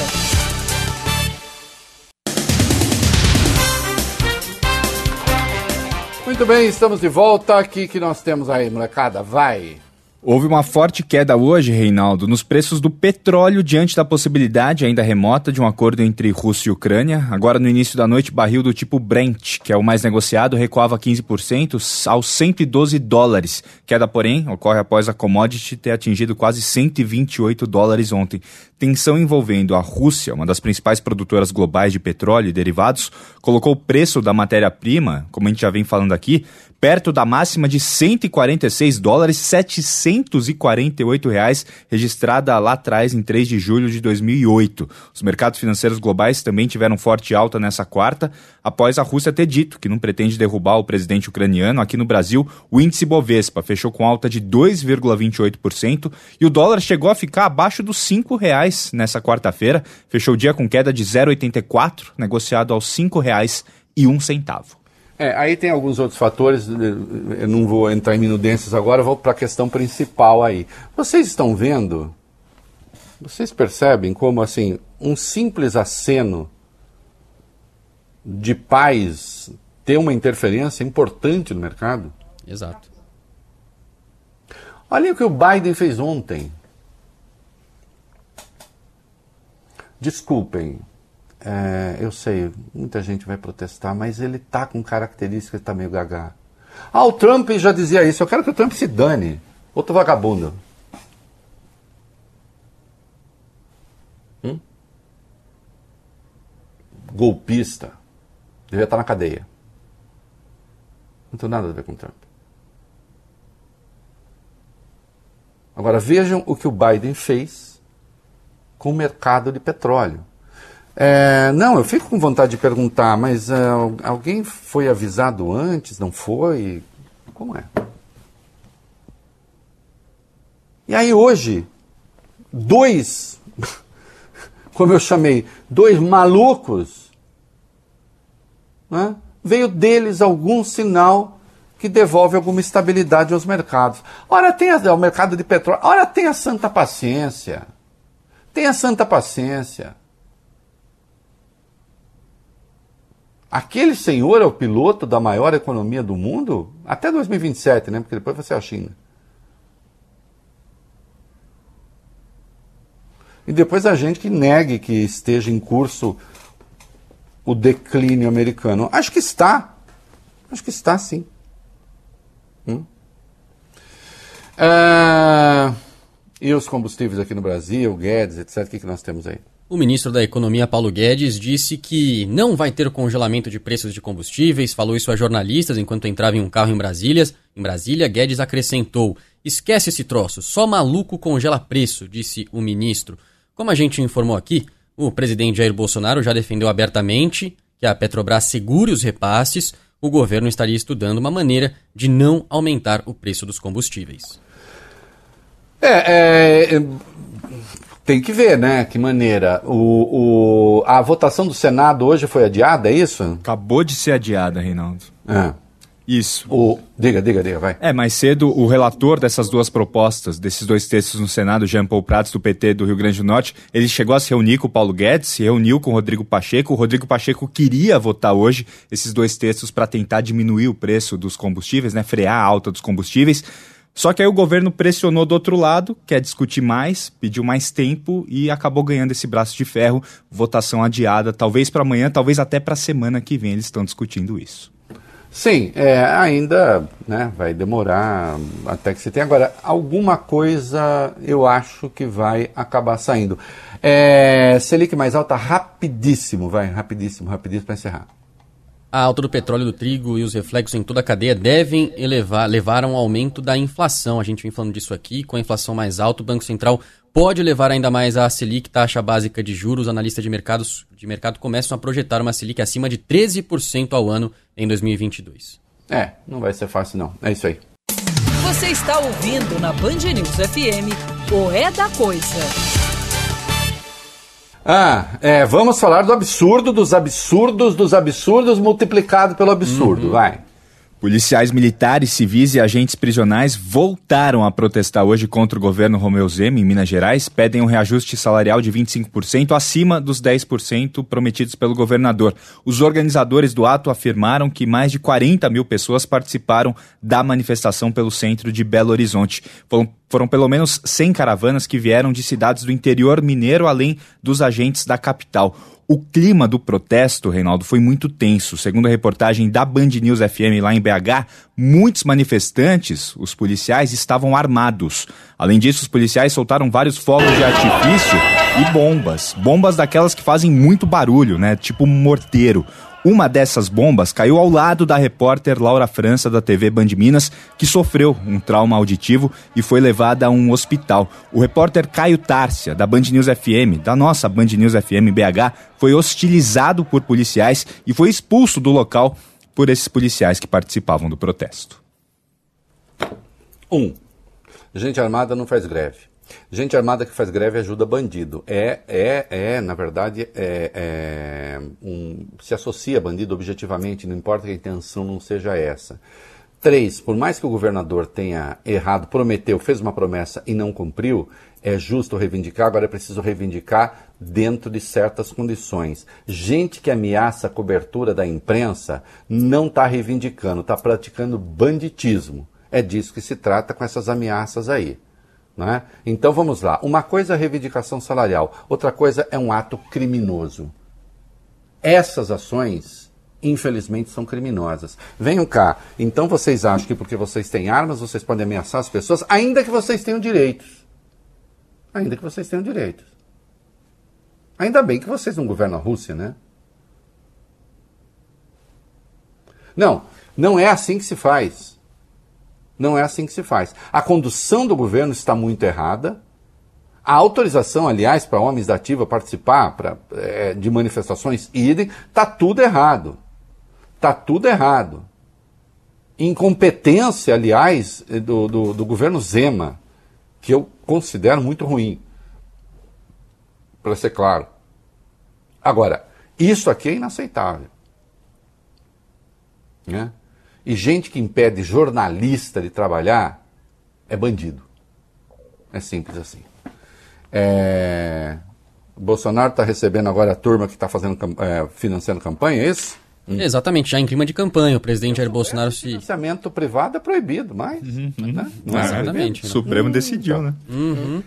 Muito bem, estamos de volta. Aqui que nós temos aí, molecada. Vai. Houve uma forte queda hoje, Reinaldo, nos preços do petróleo diante da possibilidade ainda remota de um acordo entre Rússia e Ucrânia. Agora, no início da noite, barril do tipo Brent, que é o mais negociado, recuava 15% aos 112 dólares. Queda, porém, ocorre após a commodity ter atingido quase 128 dólares ontem. Tensão envolvendo a Rússia, uma das principais produtoras globais de petróleo e derivados, colocou o preço da matéria-prima, como a gente já vem falando aqui, perto da máxima de 146 dólares 748 reais registrada lá atrás em 3 de julho de 2008. Os mercados financeiros globais também tiveram forte alta nessa quarta, após a Rússia ter dito que não pretende derrubar o presidente ucraniano. Aqui no Brasil, o índice Bovespa fechou com alta de 2,28% e o dólar chegou a ficar abaixo dos R$ reais nessa quarta-feira, fechou o dia com queda de 0,84, negociado aos R$ reais e um centavo. É, aí tem alguns outros fatores, eu não vou entrar em minudências agora, vou para a questão principal aí. Vocês estão vendo, vocês percebem como assim, um simples aceno de paz ter uma interferência importante no mercado? Exato. Olha o que o Biden fez ontem. Desculpem, é, eu sei, muita gente vai protestar, mas ele tá com características tá meio gaga. Ah, o Trump já dizia isso, eu quero que o Trump se dane. Outro vagabundo. Hum? Golpista. Devia estar na cadeia. Não tem nada a ver com o Trump. Agora vejam o que o Biden fez com o mercado de petróleo. É, não, eu fico com vontade de perguntar, mas é, alguém foi avisado antes? Não foi? Como é? E aí hoje, dois, (laughs) como eu chamei, dois malucos, né, veio deles algum sinal que devolve alguma estabilidade aos mercados. Ora, tem o mercado de petróleo, ora, tenha santa paciência. Tenha santa paciência. Aquele senhor é o piloto da maior economia do mundo até 2027, né? Porque depois vai ser a China. E depois a gente que negue que esteja em curso o declínio americano. Acho que está. Acho que está sim. Hum? É... E os combustíveis aqui no Brasil, Guedes, etc. O que, que nós temos aí? O ministro da Economia, Paulo Guedes, disse que não vai ter congelamento de preços de combustíveis, falou isso a jornalistas enquanto entrava em um carro em Brasília. Em Brasília, Guedes acrescentou: esquece esse troço, só maluco congela preço, disse o ministro. Como a gente informou aqui, o presidente Jair Bolsonaro já defendeu abertamente que a Petrobras segure os repasses, o governo estaria estudando uma maneira de não aumentar o preço dos combustíveis. É, é, tem que ver, né? Que maneira. O, o, a votação do Senado hoje foi adiada, é isso? Acabou de ser adiada, Reinaldo. É. Isso. O, diga, diga, diga, vai. É, mais cedo, o relator dessas duas propostas, desses dois textos no Senado, Jean Paul Prats, do PT do Rio Grande do Norte, ele chegou a se reunir com o Paulo Guedes, se reuniu com o Rodrigo Pacheco. O Rodrigo Pacheco queria votar hoje esses dois textos para tentar diminuir o preço dos combustíveis, né? Frear a alta dos combustíveis. Só que aí o governo pressionou do outro lado, quer discutir mais, pediu mais tempo e acabou ganhando esse braço de ferro, votação adiada, talvez para amanhã, talvez até para a semana que vem eles estão discutindo isso. Sim, é, ainda né, vai demorar até que você tenha. Agora, alguma coisa eu acho que vai acabar saindo. É, Selic mais alta, rapidíssimo, vai, rapidíssimo, rapidíssimo para encerrar. A alta do petróleo, do trigo e os reflexos em toda a cadeia devem elevar, levar a um aumento da inflação. A gente vem falando disso aqui. Com a inflação mais alta, o Banco Central pode levar ainda mais a Selic, taxa básica de juros. Analistas de, mercados, de mercado começam a projetar uma Selic acima de 13% ao ano em 2022. É, não vai ser fácil não. É isso aí. Você está ouvindo na Band News FM o É da Coisa. Ah, é, vamos falar do absurdo, dos absurdos, dos absurdos multiplicado pelo absurdo. Uhum. Vai. Policiais militares, civis e agentes prisionais voltaram a protestar hoje contra o governo Romeu Zema em Minas Gerais, pedem um reajuste salarial de 25% acima dos 10% prometidos pelo governador. Os organizadores do ato afirmaram que mais de 40 mil pessoas participaram da manifestação pelo centro de Belo Horizonte. Foram Foram pelo menos 100 caravanas que vieram de cidades do interior mineiro, além dos agentes da capital. O clima do protesto, Reinaldo, foi muito tenso. Segundo a reportagem da Band News FM lá em BH, muitos manifestantes, os policiais, estavam armados. Além disso, os policiais soltaram vários fogos de artifício e bombas. Bombas daquelas que fazem muito barulho, né? Tipo morteiro. Uma dessas bombas caiu ao lado da repórter Laura França da TV Band Minas, que sofreu um trauma auditivo e foi levada a um hospital. O repórter Caio Tárcia, da Band News FM, da nossa Band News FM BH, foi hostilizado por policiais e foi expulso do local por esses policiais que participavam do protesto. Um, gente armada não faz greve. Gente armada que faz greve ajuda bandido. É, é, é na verdade, é, é um, se associa a bandido objetivamente, não importa que a intenção não seja essa. Três, por mais que o governador tenha errado, prometeu, fez uma promessa e não cumpriu, é justo reivindicar, agora é preciso reivindicar dentro de certas condições. Gente que ameaça a cobertura da imprensa não está reivindicando, está praticando banditismo. É disso que se trata com essas ameaças aí. Né? Então vamos lá. Uma coisa é reivindicação salarial, outra coisa é um ato criminoso. Essas ações, infelizmente, são criminosas. Venham cá. Então vocês acham que porque vocês têm armas, vocês podem ameaçar as pessoas, ainda que vocês tenham direitos. Ainda que vocês tenham direitos. Ainda bem que vocês não governam a Rússia, né? Não, não é assim que se faz. Não é assim que se faz. A condução do governo está muito errada. A autorização, aliás, para homens da ativa participar pra, é, de manifestações, idem, está tudo errado. Está tudo errado. Incompetência, aliás, do, do, do governo Zema, que eu considero muito ruim. Para ser claro. Agora, isso aqui é inaceitável. Né? E gente que impede jornalista de trabalhar é bandido. É simples assim. É... Bolsonaro está recebendo agora a turma que está fazendo é, financiando campanha, é isso? Hum. Exatamente, já em clima de campanha, o presidente Jair Bolsonaro é, se. Financiamento privado é proibido, mas. Uhum, né? Não é Exatamente. O Supremo hum, decidiu, né? Uhum.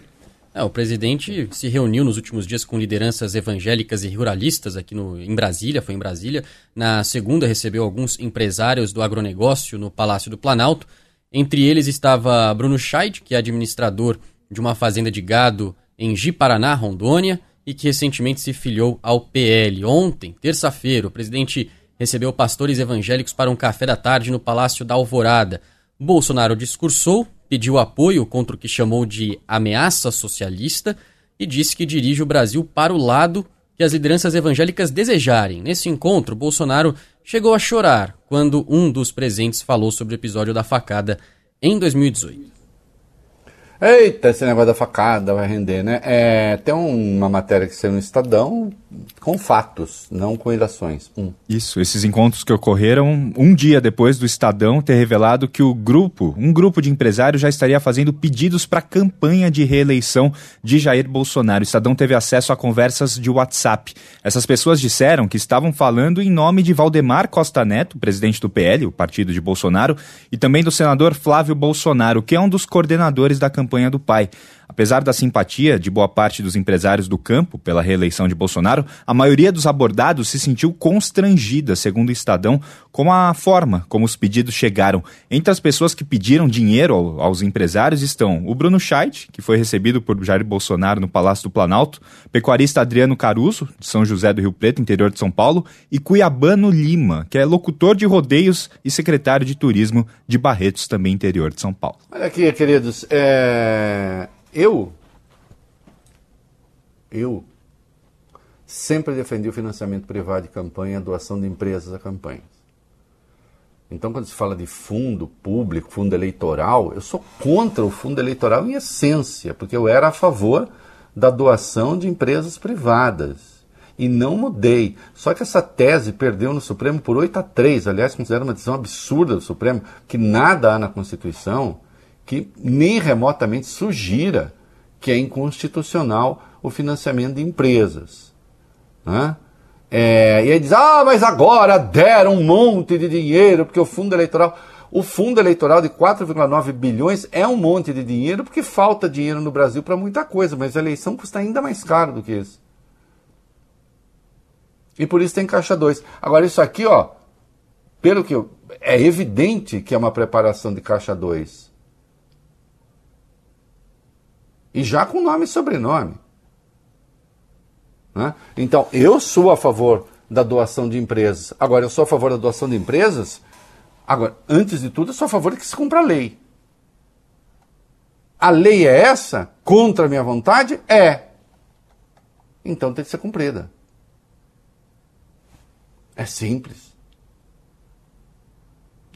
É, o presidente se reuniu nos últimos dias com lideranças evangélicas e ruralistas aqui no, em Brasília, foi em Brasília. Na segunda, recebeu alguns empresários do agronegócio no Palácio do Planalto. Entre eles estava Bruno Scheid, que é administrador de uma fazenda de gado em Ji-Paraná, Rondônia, e que recentemente se filiou ao PL. Ontem, terça-feira, o presidente recebeu pastores evangélicos para um café da tarde no Palácio da Alvorada. Bolsonaro discursou pediu apoio contra o que chamou de ameaça socialista e disse que dirige o Brasil para o lado que as lideranças evangélicas desejarem. Nesse encontro, Bolsonaro chegou a chorar quando um dos presentes falou sobre o episódio da facada em 2018. Eita, esse negócio da facada vai render, né? É, tem uma matéria que saiu no Estadão com fatos, não com ilações. Isso, esses encontros que ocorreram um dia depois do Estadão ter revelado que o grupo, um grupo de empresários já estaria fazendo pedidos para a campanha de reeleição de Jair Bolsonaro. O Estadão teve acesso a conversas de WhatsApp. Essas pessoas disseram que estavam falando em nome de Valdemar Costa Neto, presidente do PL, o partido de Bolsonaro, e também do senador Flávio Bolsonaro, que é um dos coordenadores da campanha do pai. Apesar da simpatia de boa parte dos empresários do campo pela reeleição de Bolsonaro, a maioria dos abordados se sentiu constrangida, segundo o Estadão, com a forma como os pedidos chegaram. Entre as pessoas que pediram dinheiro aos empresários estão o Bruno Scheidt, que foi recebido por Jair Bolsonaro no Palácio do Planalto, pecuarista Adriano Caruso, de São José do Rio Preto, interior de São Paulo, e Cuiabano Lima, que é locutor de rodeios e secretário de turismo de Barretos, também interior de São Paulo. Olha aqui, queridos, é... Eu, eu sempre defendi o financiamento privado de campanha, a doação de empresas a campanhas. Então, quando se fala de fundo público, fundo eleitoral, eu sou contra o fundo eleitoral em essência, porque eu era a favor da doação de empresas privadas. E não mudei. Só que essa tese perdeu no Supremo por 8 a 3. Aliás, considero uma decisão absurda do Supremo, que nada há na Constituição que nem remotamente sugira que é inconstitucional o financiamento de empresas. Né? É, e aí diz, ah, mas agora deram um monte de dinheiro, porque o fundo eleitoral. O fundo eleitoral de 4,9 bilhões é um monte de dinheiro porque falta dinheiro no Brasil para muita coisa, mas a eleição custa ainda mais caro do que isso. E por isso tem caixa 2. Agora, isso aqui, ó, pelo que eu, é evidente que é uma preparação de caixa 2. E já com nome e sobrenome. Né? Então, eu sou a favor da doação de empresas. Agora, eu sou a favor da doação de empresas. Agora, antes de tudo, eu sou a favor de que se cumpra a lei. A lei é essa? Contra a minha vontade? É. Então tem que ser cumprida. É simples.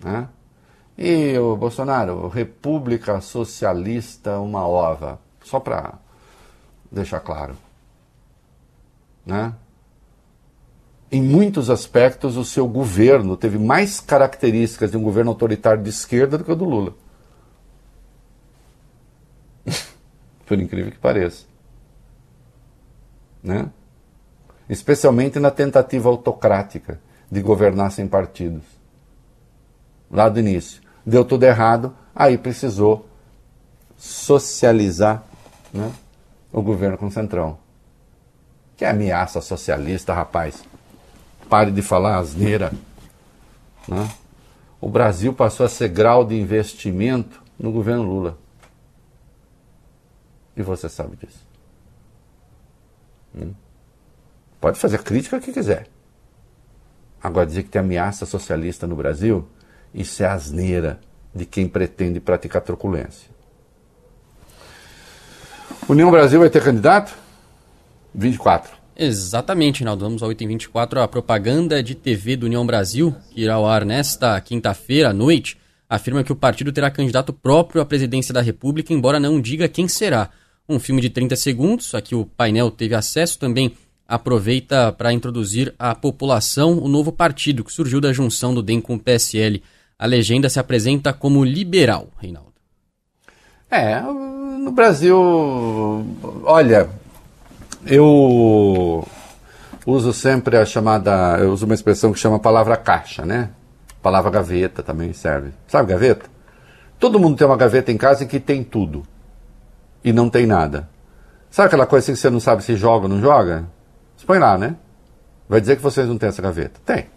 Né? E o Bolsonaro, República Socialista, uma ova. Só para deixar claro. Né? Em muitos aspectos, o seu governo teve mais características de um governo autoritário de esquerda do que o do Lula. (laughs) Por incrível que pareça. Né? Especialmente na tentativa autocrática de governar sem partidos. Lá do início. Deu tudo errado, aí precisou socializar né, o governo com o Centrão. Que ameaça socialista, rapaz. Pare de falar asneira. Né? O Brasil passou a ser grau de investimento no governo Lula. E você sabe disso. Hum? Pode fazer crítica que quiser. Agora, dizer que tem ameaça socialista no Brasil, isso é asneira de quem pretende praticar truculência. União Brasil vai ter candidato? 24. Exatamente, Naldo. Vamos ao item 24. A propaganda de TV do União Brasil, que irá ao ar nesta quinta-feira à noite, afirma que o partido terá candidato próprio à presidência da República, embora não diga quem será. Um filme de 30 segundos, aqui o painel teve acesso, também aproveita para introduzir à população o novo partido que surgiu da junção do DEM com o PSL. A legenda se apresenta como liberal, Reinaldo. É, no Brasil, olha, eu uso sempre a chamada, eu uso uma expressão que chama palavra caixa, né? Palavra gaveta também serve. Sabe gaveta? Todo mundo tem uma gaveta em casa que tem tudo e não tem nada. Sabe aquela coisa assim que você não sabe se joga ou não joga? Você põe lá, né? Vai dizer que vocês não têm essa gaveta. Tem.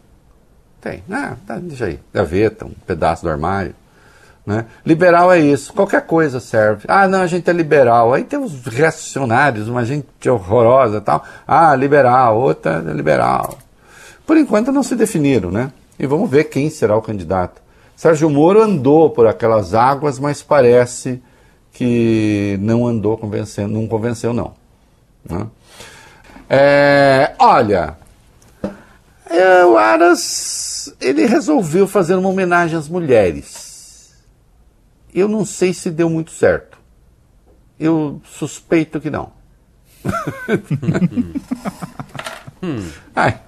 Tem. Ah, tá, deixa aí. Gaveta, um pedaço do armário. Né? Liberal é isso, qualquer coisa serve. Ah, não, a gente é liberal. Aí tem os reacionários, uma gente horrorosa tal. Ah, liberal, outra é liberal. Por enquanto não se definiram, né? E vamos ver quem será o candidato. Sérgio Moro andou por aquelas águas, mas parece que não andou convencendo, não convenceu não. Né? É, olha, o Aras ele resolveu fazer uma homenagem às mulheres. Eu não sei se deu muito certo. Eu suspeito que não. (laughs) Ai.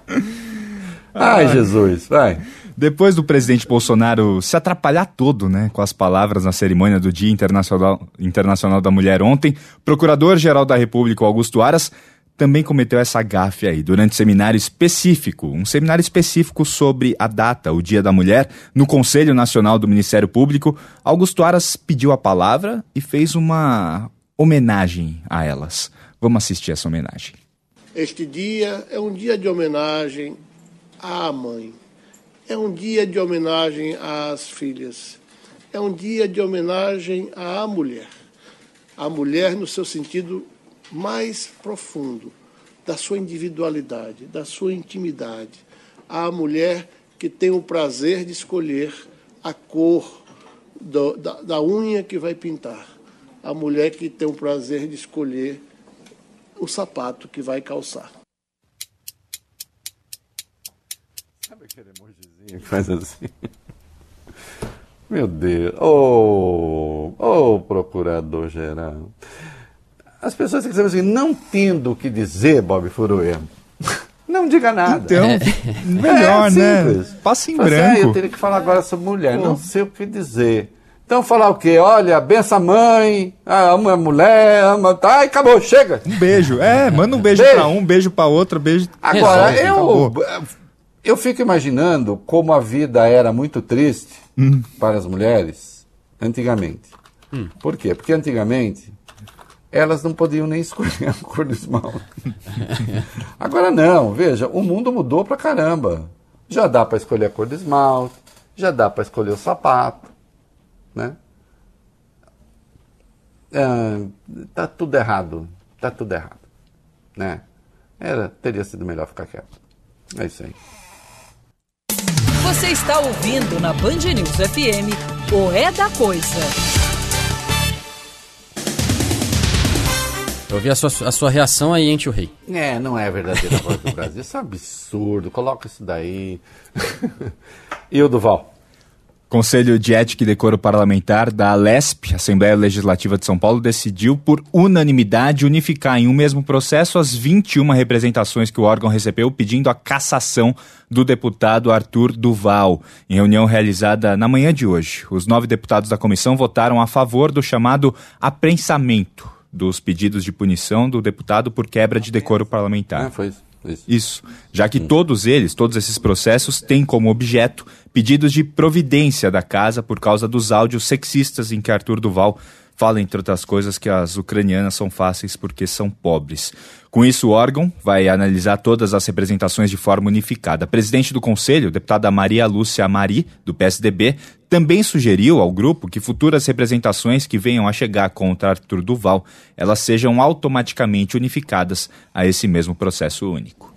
Ai, Jesus, vai. Depois do presidente Bolsonaro se atrapalhar todo, né, com as palavras na cerimônia do Dia Internacional, Internacional da Mulher ontem, Procurador-Geral da República, Augusto Aras, também cometeu essa gafe aí, durante seminário específico, um seminário específico sobre a data, o Dia da Mulher, no Conselho Nacional do Ministério Público, Augusto Aras pediu a palavra e fez uma homenagem a elas. Vamos assistir essa homenagem. Este dia é um dia de homenagem à mãe, é um dia de homenagem às filhas, é um dia de homenagem à mulher. A mulher no seu sentido mais profundo da sua individualidade, da sua intimidade. A mulher que tem o prazer de escolher a cor do, da, da unha que vai pintar. A mulher que tem o prazer de escolher o sapato que vai calçar. Sabe aquele emojizinho que faz assim? (laughs) Meu Deus. Ô, oh, oh, procurador-geral. As pessoas têm que saber assim, não tendo o que dizer, Bob Furuê, (laughs) não diga nada. Então, é. melhor, é, né? Passa em branco. Assim, ah, eu teria que falar agora sobre mulher, Pô. não sei o que dizer. Então falar o quê? Olha, benção a mãe, ama a mulher, ama. Tá, e acabou, chega. Um beijo. É, manda um beijo, beijo. pra um, um beijo pra outro, beijo. Agora, Resolve, eu, eu fico imaginando como a vida era muito triste Hum. para as mulheres antigamente. Hum. Por quê? Porque antigamente elas não podiam nem escolher (laughs) a cor do esmalte. Agora não, veja, o mundo mudou pra caramba. Já dá para escolher a cor do esmalte, já dá para escolher o sapato, né? Ah, tá tudo errado, tá tudo errado, né? Era, teria sido melhor ficar quieto. É isso aí. Você está ouvindo na Band News FM o É da Coisa. Eu vi a sua, a sua reação aí, hein, tio Rei? É, não é a verdadeira voz do Brasil. Isso é um absurdo. Coloca isso daí. (laughs) e o Duval? Conselho de Ética e Decoro Parlamentar da Alesp, Assembleia Legislativa de São Paulo, decidiu por unanimidade unificar em um mesmo processo as 21 representações que o órgão recebeu pedindo a cassação do deputado Arthur Duval. Em reunião realizada na manhã de hoje, os nove deputados da comissão votaram a favor do chamado apensamento dos pedidos de punição do deputado por quebra de decoro parlamentar. Ah, foi isso. Isso. Isso, já que todos eles, todos esses processos, têm como objeto pedidos de providência da casa por causa dos áudios sexistas em que Arthur Duval fala, entre outras coisas, que as ucranianas são fáceis porque são pobres. Com isso, o órgão vai analisar todas as representações de forma unificada. A presidente do conselho, deputada Maria Lúcia Mari, do PSDB, também sugeriu ao grupo que futuras representações que venham a chegar contra Arthur Duval, elas sejam automaticamente unificadas a esse mesmo processo único.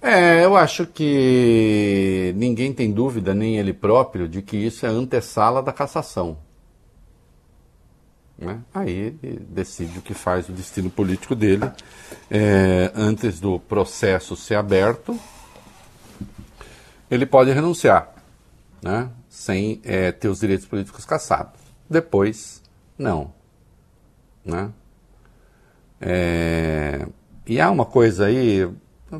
É, eu acho que ninguém tem dúvida, nem ele próprio, de que isso é antessala da cassação. Né? Aí ele decide o que faz o destino político dele é, antes do processo ser aberto. Ele pode renunciar, né? sem é, ter os direitos políticos cassados. Depois, não. Né? É, e há uma coisa aí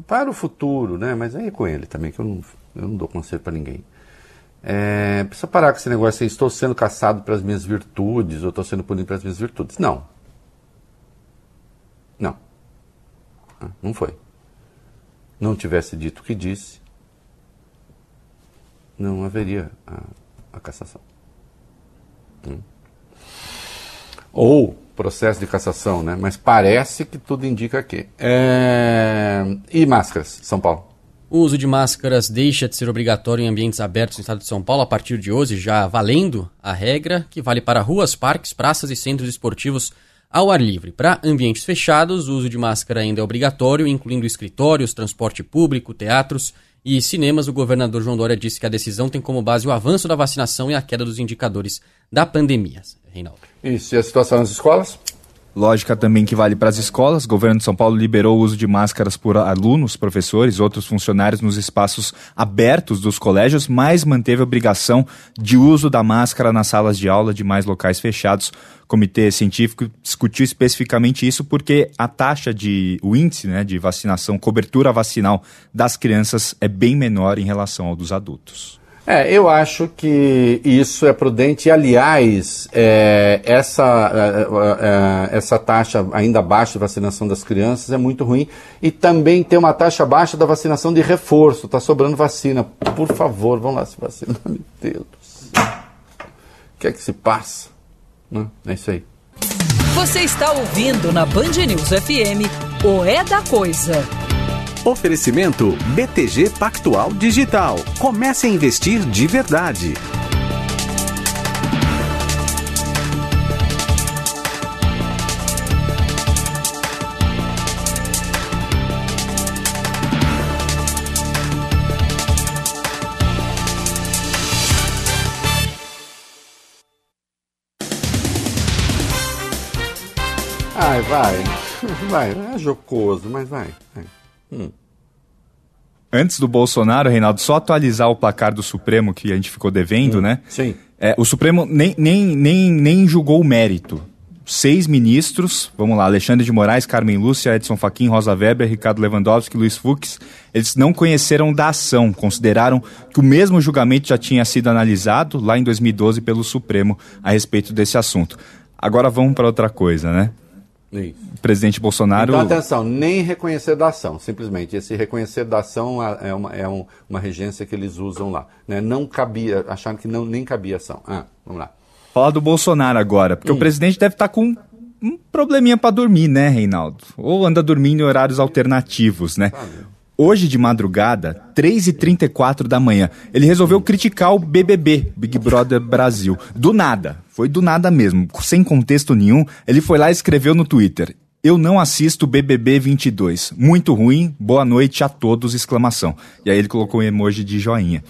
para o futuro, né? mas aí é com ele também, que eu não, eu não dou conselho para ninguém. É, precisa parar com esse negócio assim, estou sendo caçado pelas minhas virtudes, ou estou sendo punido pelas minhas virtudes. Não. Não. Ah, não foi. Não tivesse dito o que disse, não haveria a, a cassação. Hum. Ou processo de cassação, né? Mas parece que tudo indica que. É... E máscaras, São Paulo? O uso de máscaras deixa de ser obrigatório em ambientes abertos no estado de São Paulo a partir de hoje, já valendo a regra que vale para ruas, parques, praças e centros esportivos ao ar livre. Para ambientes fechados, o uso de máscara ainda é obrigatório, incluindo escritórios, transporte público, teatros e cinemas. O governador João Dória disse que a decisão tem como base o avanço da vacinação e a queda dos indicadores da pandemia. Reinaldo. E a situação nas escolas? Lógica também que vale para as escolas. O governo de São Paulo liberou o uso de máscaras por alunos, professores, outros funcionários nos espaços abertos dos colégios, mas manteve a obrigação de uso da máscara nas salas de aula de mais locais fechados. O comitê científico discutiu especificamente isso porque a taxa de o índice né, de vacinação, cobertura vacinal das crianças é bem menor em relação ao dos adultos. É, eu acho que isso é prudente. Aliás, é, essa, é, é, essa taxa ainda baixa de vacinação das crianças é muito ruim. E também tem uma taxa baixa da vacinação de reforço. Está sobrando vacina. Por favor, vão lá se vacinar. Meu Deus do céu. O que é que se passa? Não, é isso aí. Você está ouvindo na Band News FM o É da Coisa. Oferecimento BTG Pactual Digital. Comece a investir de verdade. Ai, vai. Vai, é jocoso, mas vai. vai. Hum. Antes do Bolsonaro, Reinaldo, só atualizar o placar do Supremo que a gente ficou devendo, Hum, né? sim. É, o Supremo nem, nem, nem, nem julgou o mérito. Seis ministros, vamos lá, Alexandre de Moraes, Carmen Lúcia, Edson Fachin, Rosa Weber, Ricardo Lewandowski, Luiz Fux, eles não conheceram da ação, consideraram que o mesmo julgamento já tinha sido analisado lá em 2012 pelo Supremo a respeito desse assunto. Agora vamos para outra coisa, né? Isso. presidente Bolsonaro. Então, atenção, nem reconhecer da ação, simplesmente. Esse reconhecer da ação é uma, é um, uma regência que eles usam lá. Né? Não cabia, acharam que não, nem cabia ação. Ah, vamos lá. Falar do Bolsonaro agora, porque Hum. o presidente deve estar com um probleminha pra dormir, né, Reinaldo? Ou anda dormindo em horários alternativos, né? Hoje de madrugada, 3h34 da manhã, ele resolveu criticar o BBB, Big Brother Brasil. Do nada, foi do nada mesmo, sem contexto nenhum. Ele foi lá e escreveu no Twitter: Eu não assisto BBB 22. Muito ruim, boa noite a todos! Exclamação. E aí ele colocou um emoji de joinha.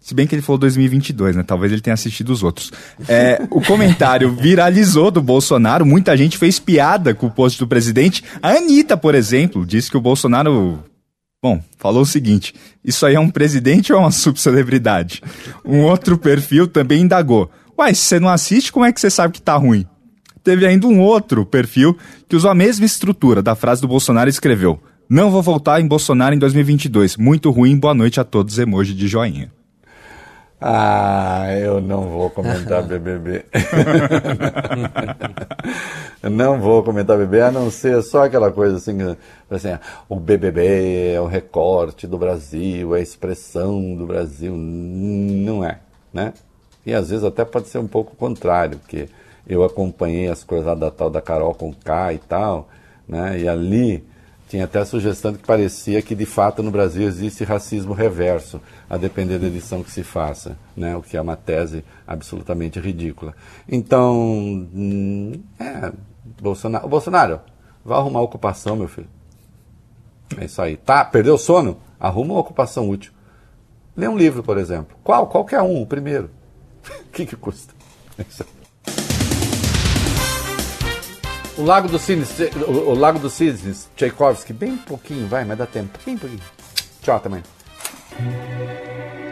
Se bem que ele falou 2022, né? Talvez ele tenha assistido os outros. É, o comentário (laughs) viralizou do Bolsonaro, muita gente fez piada com o post do presidente. A Anitta, por exemplo, disse que o Bolsonaro. Bom, falou o seguinte: isso aí é um presidente ou é uma subcelebridade? Um outro perfil também indagou. Uai, se você não assiste, como é que você sabe que tá ruim? Teve ainda um outro perfil que usou a mesma estrutura da frase do Bolsonaro e escreveu: Não vou voltar em Bolsonaro em 2022. Muito ruim, boa noite a todos. Emoji de joinha. Ah, eu não vou comentar (laughs) BBB. Não vou comentar BBB, a não ser só aquela coisa assim, assim, o BBB é o recorte do Brasil, é a expressão do Brasil. Não é, né? E às vezes até pode ser um pouco o contrário, porque eu acompanhei as coisas lá da tal da Carol com K e tal, né? E ali tinha até a sugestão de que parecia que de fato no Brasil existe racismo reverso, a depender da edição que se faça, né? o que é uma tese absolutamente ridícula. Então, hum, é, Bolsonaro, Bolsonaro, vá arrumar ocupação, meu filho. É isso aí. Tá, perdeu o sono? Arruma uma ocupação útil. Lê um livro, por exemplo. Qual? Qualquer um, o primeiro. O (laughs) que, que custa? É isso aí. O Lago dos Cisnes, o, o Lago dos Cisnes, Tchaikovsky, bem pouquinho, vai, mas dá tempo, bem pouquinho. Tchau também. Você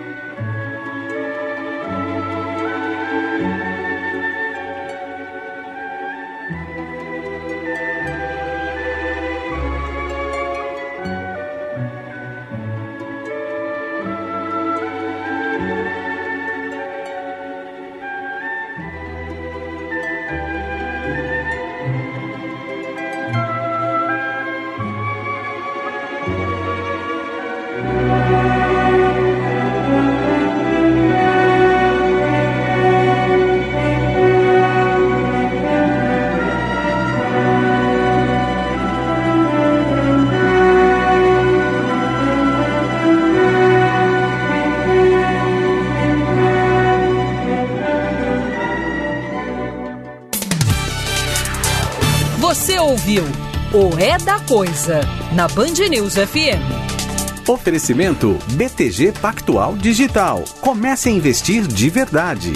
É da Coisa na Band News FM. Oferecimento BTG Pactual Digital. Comece a investir de verdade.